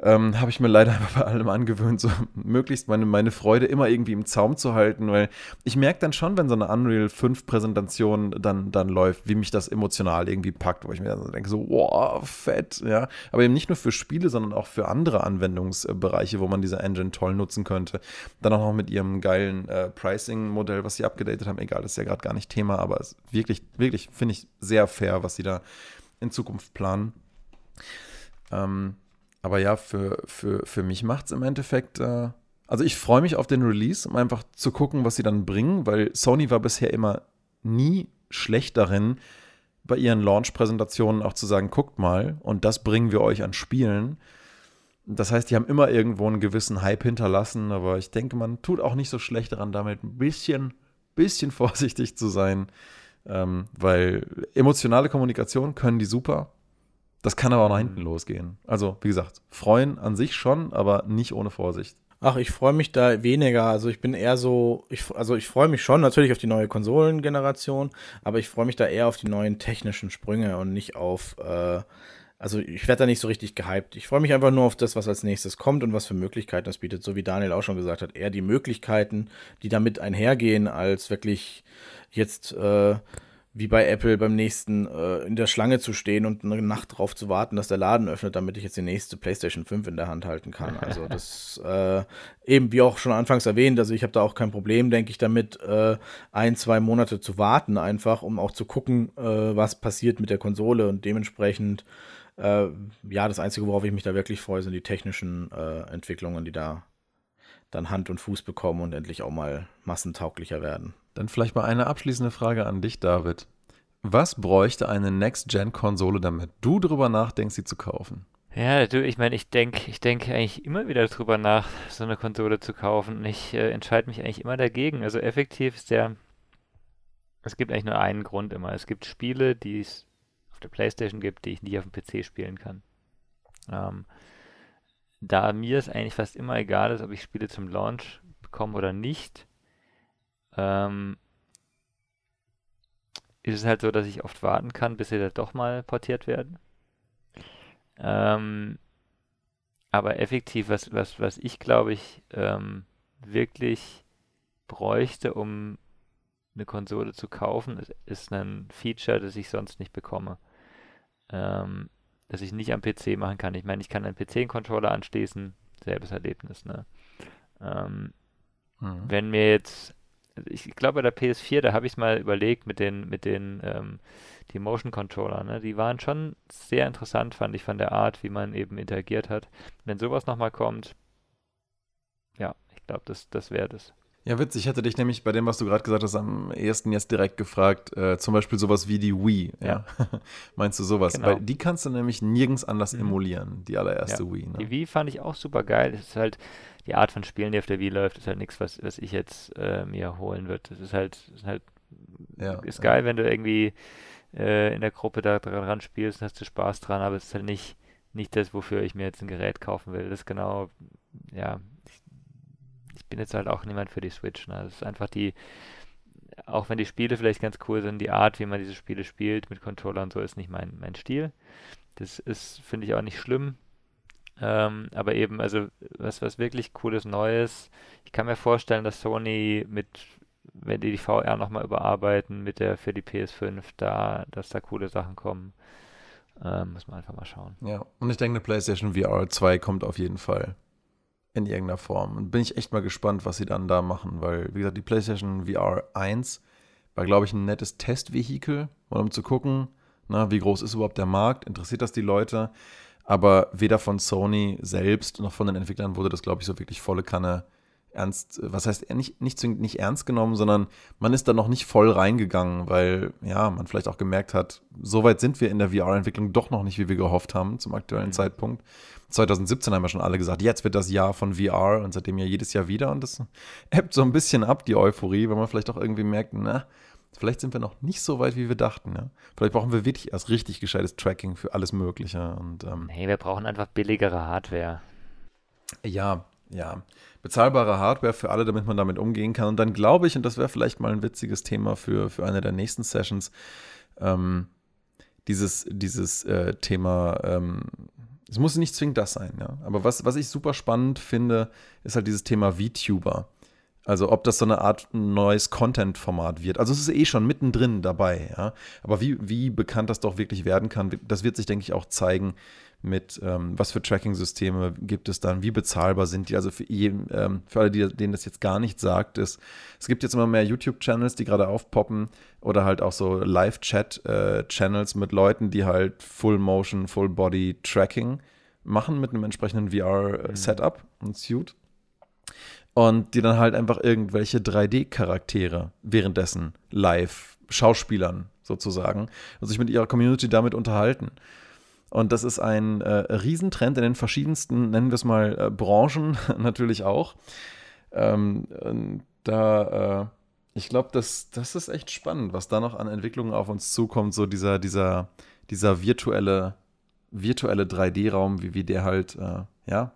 ähm, habe ich mir leider bei allem angewöhnt, so möglichst meine, meine Freude immer irgendwie im Zaum zu halten, weil ich merke dann schon, wenn so eine Unreal 5 Präsentation dann, dann läuft, wie mich das emotional irgendwie packt, wo ich mir dann denke, so, wow, fett, ja. Aber eben nicht nur für Spiele, sondern auch für andere Anwendungsbereiche, wo man diese Engine toll nutzen könnte. Dann auch noch mit ihrem geilen äh, Pricing-Modell, was sie abgedatet haben, egal, das ist ja gerade gar nicht Thema, aber es wirklich, wirklich, finde ich, sehr fair, was sie da in Zukunft planen. Ähm, aber ja, für, für, für mich macht es im Endeffekt. Äh, also ich freue mich auf den Release, um einfach zu gucken, was sie dann bringen, weil Sony war bisher immer nie schlecht darin, bei ihren Launch-Präsentationen auch zu sagen, guckt mal, und das bringen wir euch an Spielen. Das heißt, die haben immer irgendwo einen gewissen Hype hinterlassen, aber ich denke, man tut auch nicht so schlecht daran, damit ein bisschen, bisschen vorsichtig zu sein, ähm, weil emotionale Kommunikation können die super. Das kann aber auch nach mhm. hinten losgehen. Also, wie gesagt, freuen an sich schon, aber nicht ohne Vorsicht. Ach, ich freue mich da weniger. Also ich bin eher so, ich, also ich freue mich schon natürlich auf die neue Konsolengeneration, aber ich freue mich da eher auf die neuen technischen Sprünge und nicht auf, äh, also ich werde da nicht so richtig gehypt. Ich freue mich einfach nur auf das, was als nächstes kommt und was für Möglichkeiten das bietet, so wie Daniel auch schon gesagt hat. Eher die Möglichkeiten, die damit einhergehen, als wirklich jetzt äh, wie bei Apple beim nächsten äh, in der Schlange zu stehen und eine Nacht drauf zu warten, dass der Laden öffnet, damit ich jetzt die nächste PlayStation 5 in der Hand halten kann. Also das äh, eben wie auch schon anfangs erwähnt, also ich habe da auch kein Problem, denke ich, damit äh, ein, zwei Monate zu warten, einfach, um auch zu gucken, äh, was passiert mit der Konsole und dementsprechend äh, ja, das Einzige, worauf ich mich da wirklich freue, sind die technischen äh, Entwicklungen, die da dann Hand und Fuß bekommen und endlich auch mal massentauglicher werden. Dann vielleicht mal eine abschließende Frage an dich, David. Was bräuchte eine Next-Gen-Konsole, damit du drüber nachdenkst, sie zu kaufen? Ja, du, ich meine, ich denke ich denk eigentlich immer wieder drüber nach, so eine Konsole zu kaufen. Ich äh, entscheide mich eigentlich immer dagegen. Also effektiv ist der. Es gibt eigentlich nur einen Grund immer. Es gibt Spiele, die es auf der Playstation gibt, die ich nie auf dem PC spielen kann. Ähm, da mir es eigentlich fast immer egal ist, ob ich Spiele zum Launch bekomme oder nicht, ähm, ist es halt so, dass ich oft warten kann, bis sie da doch mal portiert werden. Ähm, aber effektiv, was, was, was ich glaube ich ähm, wirklich bräuchte, um eine Konsole zu kaufen, ist, ist ein Feature, das ich sonst nicht bekomme. Ähm, das ich nicht am PC machen kann. Ich meine, ich kann einen PC-Controller anschließen, selbes Erlebnis. Ne? Ähm, mhm. Wenn mir jetzt, ich glaube bei der PS4, da habe ich es mal überlegt mit den, mit den, ähm, die Motion Controller, ne? die waren schon sehr interessant, fand ich, von der Art, wie man eben interagiert hat. Wenn sowas nochmal kommt, ja, ich glaube, das, das wäre das. Ja, witzig. Ich hätte dich nämlich bei dem, was du gerade gesagt hast, am ersten jetzt direkt gefragt. Äh, zum Beispiel sowas wie die Wii. Ja. ja. Meinst du sowas? Genau. Weil die kannst du nämlich nirgends anders mhm. emulieren, die allererste ja. Wii. Ne? Die Wii fand ich auch super geil. Das ist halt die Art von Spielen, die auf der Wii läuft, ist halt nichts, was, was ich jetzt äh, mir holen würde. Das ist halt, ist halt ja, ist geil, wenn du irgendwie äh, in der Gruppe da dran spielst und hast du Spaß dran, aber es ist halt nicht, nicht das, wofür ich mir jetzt ein Gerät kaufen will. Das ist genau, ja, bin jetzt halt auch niemand für die Switch. Ne? Das ist einfach die, auch wenn die Spiele vielleicht ganz cool sind, die Art, wie man diese Spiele spielt mit Controller und so, ist nicht mein, mein Stil. Das ist, finde ich, auch nicht schlimm. Ähm, aber eben, also was, was wirklich cooles Neues. Ich kann mir vorstellen, dass Sony mit, wenn die die VR nochmal überarbeiten, mit der für die PS5, da, dass da coole Sachen kommen. Ähm, muss man einfach mal schauen. Ja, und ich denke, eine PlayStation VR 2 kommt auf jeden Fall in irgendeiner Form. Und bin ich echt mal gespannt, was sie dann da machen, weil, wie gesagt, die PlayStation VR 1 war, glaube ich, ein nettes Testvehikel, um zu gucken, na, wie groß ist überhaupt der Markt, interessiert das die Leute. Aber weder von Sony selbst noch von den Entwicklern wurde das, glaube ich, so wirklich volle Kanne ernst, was heißt nicht, nicht zwingend nicht ernst genommen, sondern man ist da noch nicht voll reingegangen, weil ja, man vielleicht auch gemerkt hat, so weit sind wir in der VR-Entwicklung doch noch nicht, wie wir gehofft haben zum aktuellen mhm. Zeitpunkt. 2017 haben ja schon alle gesagt, jetzt wird das Jahr von VR und seitdem ja jedes Jahr wieder und das ebbt so ein bisschen ab, die Euphorie, weil man vielleicht auch irgendwie merkt, na, vielleicht sind wir noch nicht so weit, wie wir dachten. Ja? Vielleicht brauchen wir wirklich erst richtig gescheites Tracking für alles Mögliche. Und, ähm, nee, wir brauchen einfach billigere Hardware. Ja, ja, bezahlbare Hardware für alle, damit man damit umgehen kann. Und dann glaube ich, und das wäre vielleicht mal ein witziges Thema für, für eine der nächsten Sessions, ähm, dieses, dieses äh, Thema, ähm, es muss nicht zwingend das sein, ja. Aber was, was ich super spannend finde, ist halt dieses Thema VTuber. Also ob das so eine Art neues Content-Format wird. Also es ist eh schon mittendrin dabei, ja. Aber wie, wie bekannt das doch wirklich werden kann, das wird sich, denke ich, auch zeigen mit, ähm, was für Tracking-Systeme gibt es dann, wie bezahlbar sind die. Also für, jeden, ähm, für alle, die, denen das jetzt gar nicht sagt, ist, es gibt jetzt immer mehr YouTube-Channels, die gerade aufpoppen oder halt auch so Live-Chat-Channels äh, mit Leuten, die halt Full-Motion, Full-Body-Tracking machen mit einem entsprechenden VR-Setup mhm. und Suit und die dann halt einfach irgendwelche 3D-Charaktere währenddessen live Schauspielern sozusagen und sich mit ihrer Community damit unterhalten. Und das ist ein äh, Riesentrend in den verschiedensten, nennen wir es mal, äh, Branchen natürlich auch. Ähm, da, äh, ich glaube, das, das ist echt spannend, was da noch an Entwicklungen auf uns zukommt. So dieser, dieser, dieser virtuelle, virtuelle 3D-Raum, wie, wie der halt, äh, ja,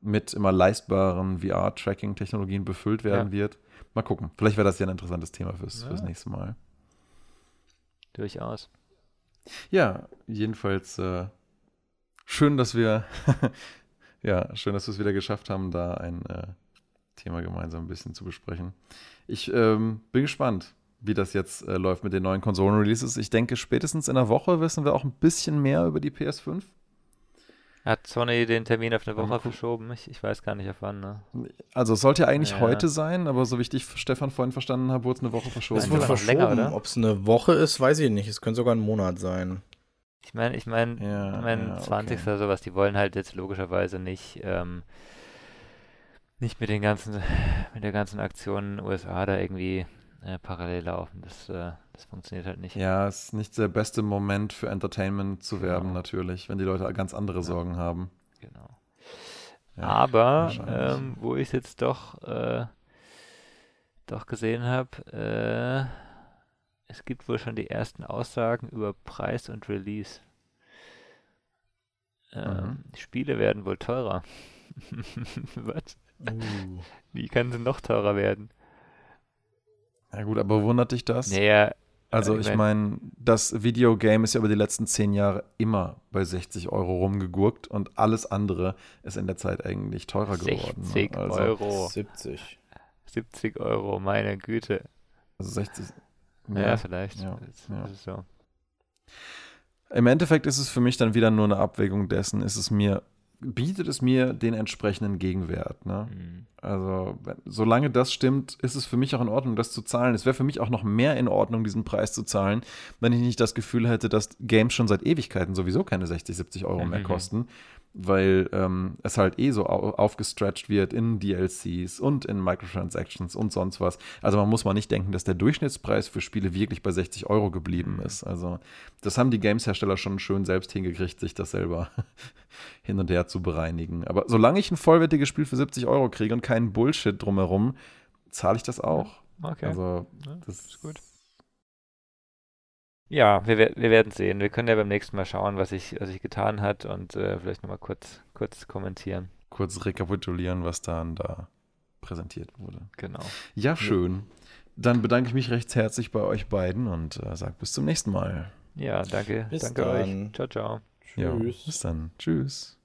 mit immer leistbaren VR-Tracking-Technologien befüllt werden ja. wird. Mal gucken. Vielleicht wäre das ja ein interessantes Thema fürs, ja. fürs nächste Mal. Durchaus. Ja, jedenfalls äh, schön, dass wir ja, schön, dass wir es wieder geschafft haben, da ein äh, Thema gemeinsam ein bisschen zu besprechen. Ich ähm, bin gespannt, wie das jetzt äh, läuft mit den neuen Konsolen-Releases. Ich denke, spätestens in einer Woche wissen wir auch ein bisschen mehr über die PS5. Hat Sony den Termin auf eine Woche verschoben? Ich, ich, weiß gar nicht auf wann. Ne? Also es sollte ja eigentlich ja. heute sein, aber so wie ich dich, Stefan, vorhin verstanden habe, wurde es eine Woche verschoben. Es wurde verschoben. Ob es eine Woche ist, weiß ich nicht. Es könnte sogar ein Monat sein. Ich meine, ich meine, ja, ich mein, ja, 20. Okay. oder sowas, die wollen halt jetzt logischerweise nicht, ähm, nicht mit den ganzen, mit der ganzen Aktion USA da irgendwie äh, parallel laufen. Das, äh, das funktioniert halt nicht. Ja, es ist nicht der beste Moment für Entertainment zu genau. werben, natürlich, wenn die Leute ganz andere ja. Sorgen haben. Genau. Ja, Aber ähm, wo ich es jetzt doch, äh, doch gesehen habe, äh, es gibt wohl schon die ersten Aussagen über Preis und Release. Ähm, mhm. Spiele werden wohl teurer. Was? Uh. Wie kann sie noch teurer werden? Ja gut, aber wundert dich das? Naja, also ich meine, das Videogame ist ja über die letzten zehn Jahre immer bei 60 Euro rumgegurkt und alles andere ist in der Zeit eigentlich teurer geworden. 60 ne? also Euro. 70. 70 Euro, meine Güte. Also 60. Ja, ja vielleicht. Ja, ja. So. Im Endeffekt ist es für mich dann wieder nur eine Abwägung dessen, ist es mir bietet es mir den entsprechenden Gegenwert. Ne? Mhm. Also, solange das stimmt, ist es für mich auch in Ordnung, das zu zahlen. Es wäre für mich auch noch mehr in Ordnung, diesen Preis zu zahlen, wenn ich nicht das Gefühl hätte, dass Games schon seit Ewigkeiten sowieso keine 60, 70 Euro mhm. mehr kosten weil ähm, es halt eh so au aufgestretched wird in DLCs und in Microtransactions und sonst was. Also man muss mal nicht denken, dass der Durchschnittspreis für Spiele wirklich bei 60 Euro geblieben ist. Also das haben die Games-Hersteller schon schön selbst hingekriegt, sich das selber hin und her zu bereinigen. Aber solange ich ein vollwertiges Spiel für 70 Euro kriege und keinen Bullshit drumherum, zahle ich das auch. Okay. Also das ist gut. Ja, wir, wir werden sehen. Wir können ja beim nächsten Mal schauen, was sich was ich getan hat und äh, vielleicht nochmal kurz, kurz kommentieren. Kurz rekapitulieren, was dann da präsentiert wurde. Genau. Ja, schön. Dann bedanke ich mich recht herzlich bei euch beiden und äh, sage bis zum nächsten Mal. Ja, danke. Bis danke dann. euch. Ciao, ciao. Tschüss. Ja, bis dann. Tschüss.